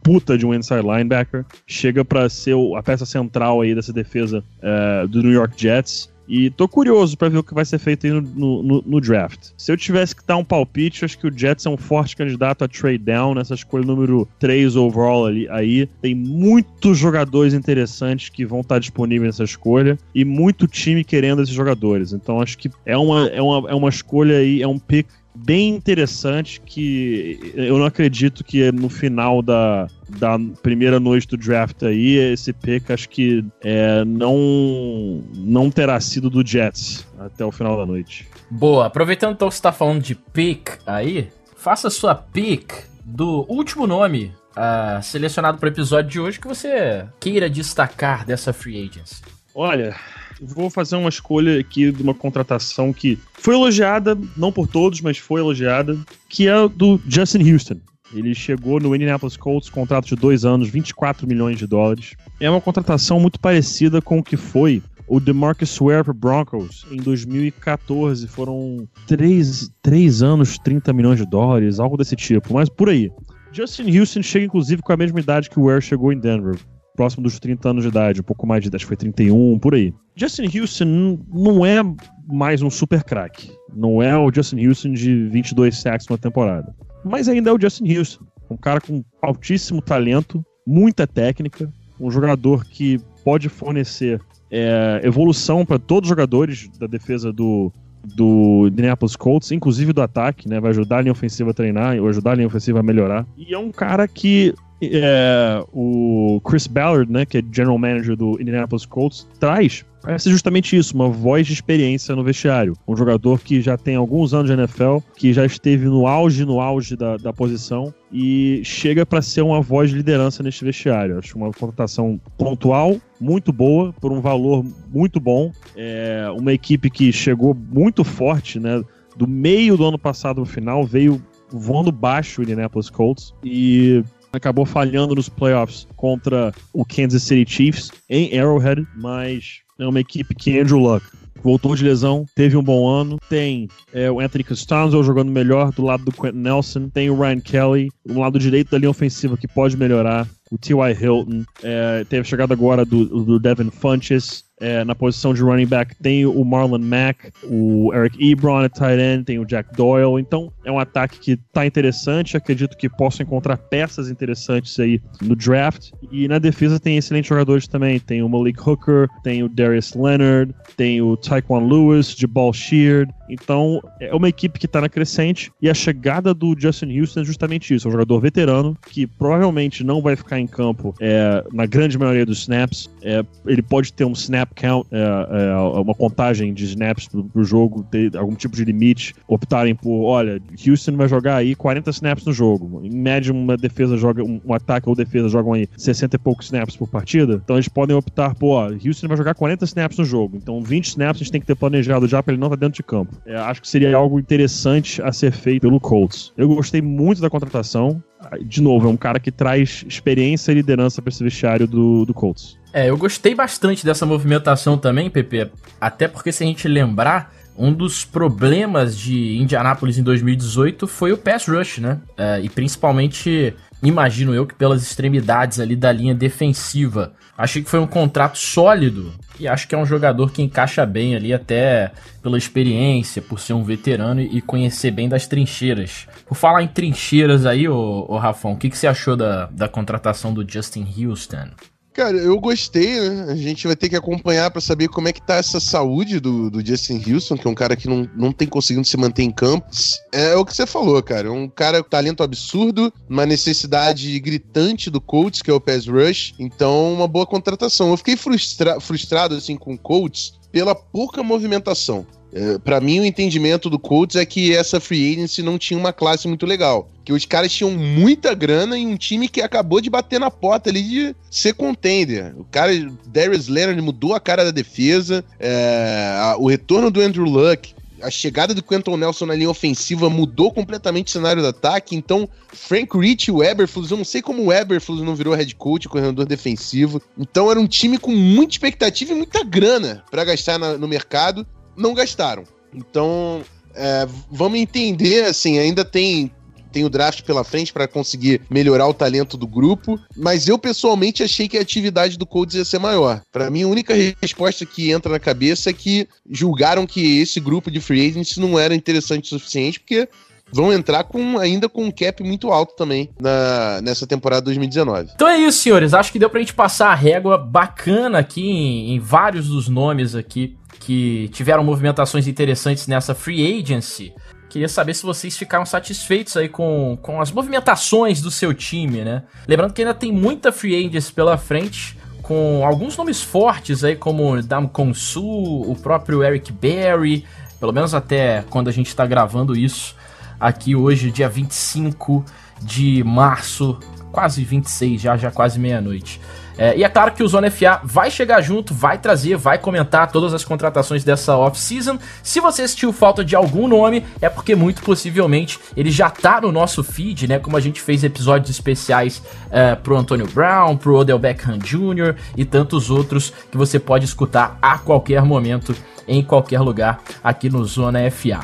puta de um inside linebacker. Chega para ser a peça central aí dessa defesa é, do New York Jets. E tô curioso para ver o que vai ser feito aí no, no, no, draft. Se eu tivesse que dar um palpite, acho que o Jets é um forte candidato a trade down nessa escolha número 3 overall ali. Aí tem muitos jogadores interessantes que vão estar disponíveis nessa escolha e muito time querendo esses jogadores. Então acho que é uma, é uma, é uma escolha aí, é um pick bem interessante que eu não acredito que no final da, da primeira noite do draft aí, esse pick acho que é, não, não terá sido do Jets até o final da noite. Boa, aproveitando então que você está falando de pick aí, faça sua pick do último nome uh, selecionado para o episódio de hoje que você queira destacar dessa free agency. Olha, vou fazer uma escolha aqui de uma contratação que foi elogiada, não por todos, mas foi elogiada, que é do Justin Houston. Ele chegou no Indianapolis Colts, contrato de dois anos, 24 milhões de dólares. É uma contratação muito parecida com o que foi o DeMarcus Ware para Broncos em 2014. Foram três, três anos, 30 milhões de dólares, algo desse tipo, mas por aí. Justin Houston chega, inclusive, com a mesma idade que o Ware chegou em Denver próximo dos 30 anos de idade, um pouco mais de idade, foi 31, por aí. Justin Houston não é mais um super craque. Não é o Justin Houston de 22 sacks numa temporada. Mas ainda é o Justin Houston. Um cara com altíssimo talento, muita técnica, um jogador que pode fornecer é, evolução para todos os jogadores da defesa do, do Indianapolis Colts, inclusive do ataque, né? Vai ajudar a linha ofensiva a treinar, ou ajudar a linha ofensiva a melhorar. E é um cara que é, o Chris Ballard, né, que é general manager do Indianapolis Colts, traz parece justamente isso, uma voz de experiência no vestiário. Um jogador que já tem alguns anos de NFL, que já esteve no auge, no auge da, da posição e chega para ser uma voz de liderança neste vestiário. Acho uma contratação pontual, muito boa, por um valor muito bom. É uma equipe que chegou muito forte, né? Do meio do ano passado ao final, veio voando baixo o Indianapolis Colts e acabou falhando nos playoffs contra o Kansas City Chiefs em Arrowhead, mas é uma equipe que Andrew Luck voltou de lesão, teve um bom ano. Tem é, o Anthony Costanzo jogando melhor do lado do Quentin Nelson. Tem o Ryan Kelly, no lado direito da linha ofensiva que pode melhorar. O T.Y. Hilton. É, teve a chegada agora do, do Devin Funches. É, na posição de running back tem o Marlon Mack, o Eric Ebron a tight end, tem o Jack Doyle. Então é um ataque que tá interessante. Acredito que posso encontrar peças interessantes aí no draft. E na defesa tem excelentes jogadores também. Tem o Malik Hooker, tem o Darius Leonard, tem o Taekwon Lewis, de Ball Sheard. Então, é uma equipe que está na crescente e a chegada do Justin Houston é justamente isso. É um jogador veterano que provavelmente não vai ficar em campo é, na grande maioria dos snaps. É, ele pode ter um snap count, é, é uma contagem de snaps pro, jogo, ter algum tipo de limite. Optarem por, olha, Houston vai jogar aí 40 snaps no jogo. Em média, uma defesa joga, um, um ataque ou defesa jogam aí 60 e poucos snaps por partida. Então eles podem optar por, ó, Houston vai jogar 40 snaps no jogo. Então 20 snaps a gente tem que ter planejado já para ele não estar tá dentro de campo. É, acho que seria algo interessante a ser feito pelo Colts. Eu gostei muito da contratação. De novo, é um cara que traz experiência e liderança para esse vestiário do, do Colts. É, eu gostei bastante dessa movimentação também, PP. Até porque se a gente lembrar, um dos problemas de Indianápolis em 2018 foi o pass rush, né? É, e principalmente, imagino eu, que pelas extremidades ali da linha defensiva. Achei que foi um contrato sólido e acho que é um jogador que encaixa bem ali, até pela experiência, por ser um veterano e conhecer bem das trincheiras. Por falar em trincheiras aí, ô Rafão, o que, que você achou da, da contratação do Justin Houston? Cara, eu gostei, né? A gente vai ter que acompanhar para saber como é que tá essa saúde do, do Justin Houston, que é um cara que não, não tem conseguido se manter em campo. É o que você falou, cara. É um cara com talento absurdo, uma necessidade gritante do Colts, que é o pass rush. Então, uma boa contratação. Eu fiquei frustra frustrado, assim, com o Colts pela pouca movimentação. É, para mim, o entendimento do Colts é que essa free agency não tinha uma classe muito legal. Que os caras tinham muita grana em um time que acabou de bater na porta ali de ser contender. O cara, Darius Leonard mudou a cara da defesa. É, a, o retorno do Andrew Luck a chegada do Quentin Nelson na linha ofensiva mudou completamente o cenário do ataque. Então, Frank Rich e o Eberflus, eu não sei como o Eberflus não virou head coach, coordenador defensivo. Então, era um time com muita expectativa e muita grana para gastar na, no mercado não gastaram. Então, é, vamos entender, assim, ainda tem tem o draft pela frente para conseguir melhorar o talento do grupo, mas eu pessoalmente achei que a atividade do Colts ia ser maior. Para mim, a única resposta que entra na cabeça é que julgaram que esse grupo de free agents não era interessante o suficiente, porque vão entrar com ainda com um cap muito alto também na, nessa temporada 2019. Então é isso, senhores. Acho que deu pra gente passar a régua bacana aqui em, em vários dos nomes aqui que tiveram movimentações interessantes nessa free agency. Queria saber se vocês ficaram satisfeitos aí com, com as movimentações do seu time, né? Lembrando que ainda tem muita free agency pela frente, com alguns nomes fortes aí, como Dam Konsu, o próprio Eric Berry, pelo menos até quando a gente está gravando isso aqui hoje, dia 25 de março, quase 26, já, já quase meia-noite. É, e é claro que o Zona FA vai chegar junto, vai trazer, vai comentar todas as contratações dessa off-season. Se você sentiu falta de algum nome, é porque muito possivelmente ele já tá no nosso feed, né? Como a gente fez episódios especiais é, pro Antonio Brown, pro Odell Beckham Jr. e tantos outros que você pode escutar a qualquer momento, em qualquer lugar aqui no Zona FA.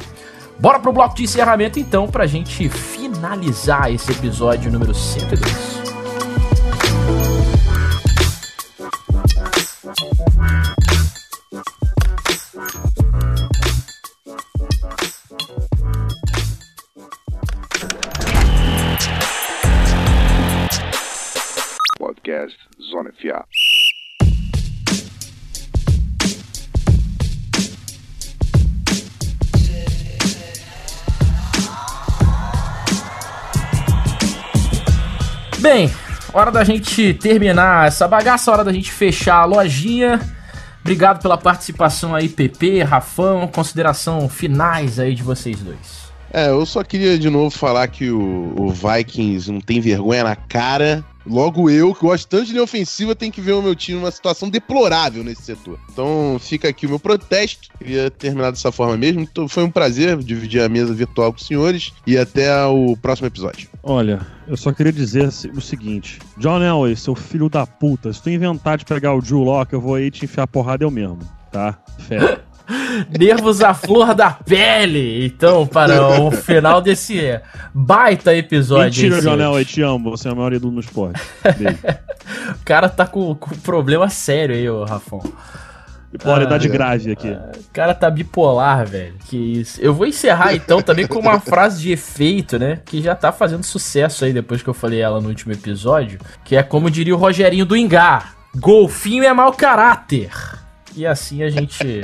Bora pro bloco de encerramento então, pra gente finalizar esse episódio número 102. Bem, hora da gente terminar essa bagaça, hora da gente fechar a lojinha. Obrigado pela participação aí, PP, Rafão. Consideração finais aí de vocês dois. É, eu só queria de novo falar que o, o Vikings não tem vergonha na cara Logo eu, que gosto tanto de linha ofensiva, tenho que ver o meu time numa situação deplorável nesse setor. Então fica aqui o meu protesto. Queria terminar dessa forma mesmo. Então, foi um prazer dividir a mesa virtual com os senhores e até o próximo episódio. Olha, eu só queria dizer o seguinte: John Elway, seu filho da puta, se tu inventar de pegar o Drew Locke, eu vou aí te enfiar porrada eu mesmo, tá? Fé. Nervos à flor da pele. Então, para o final desse baita episódio. Mentira, Jonel, eu te amo. Você é o maior ídolo no esporte. o cara tá com, com problema sério aí, ô Rafão. Bipolaridade Ah, grave aqui. O cara tá bipolar, velho. Que isso. Eu vou encerrar então também com uma frase de efeito, né? Que já tá fazendo sucesso aí depois que eu falei ela no último episódio. Que é como diria o Rogerinho do Engar: Golfinho é mau caráter. E assim a gente.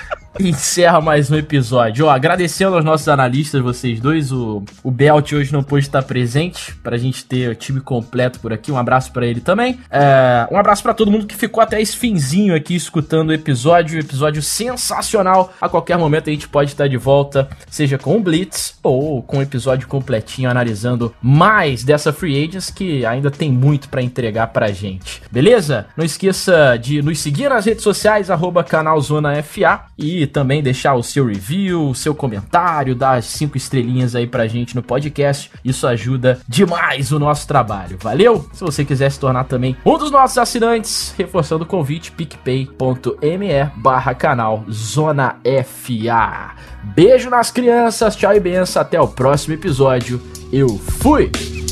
Encerra mais um episódio. Ó, agradecendo aos nossos analistas, vocês dois. O, o Belt hoje não pôde estar presente pra gente ter o time completo por aqui. Um abraço pra ele também. É, um abraço pra todo mundo que ficou até esse finzinho aqui escutando o episódio. Episódio sensacional. A qualquer momento a gente pode estar de volta, seja com o Blitz ou com o episódio completinho analisando mais dessa Free Agents que ainda tem muito pra entregar pra gente. Beleza? Não esqueça de nos seguir nas redes sociais, arroba canal Zona FA também deixar o seu review, o seu comentário, dar as cinco estrelinhas aí pra gente no podcast. Isso ajuda demais o nosso trabalho. Valeu? Se você quiser se tornar também um dos nossos assinantes, reforçando o convite, picpay.me barra canal Zona FA. Beijo nas crianças, tchau e benção, até o próximo episódio. Eu fui!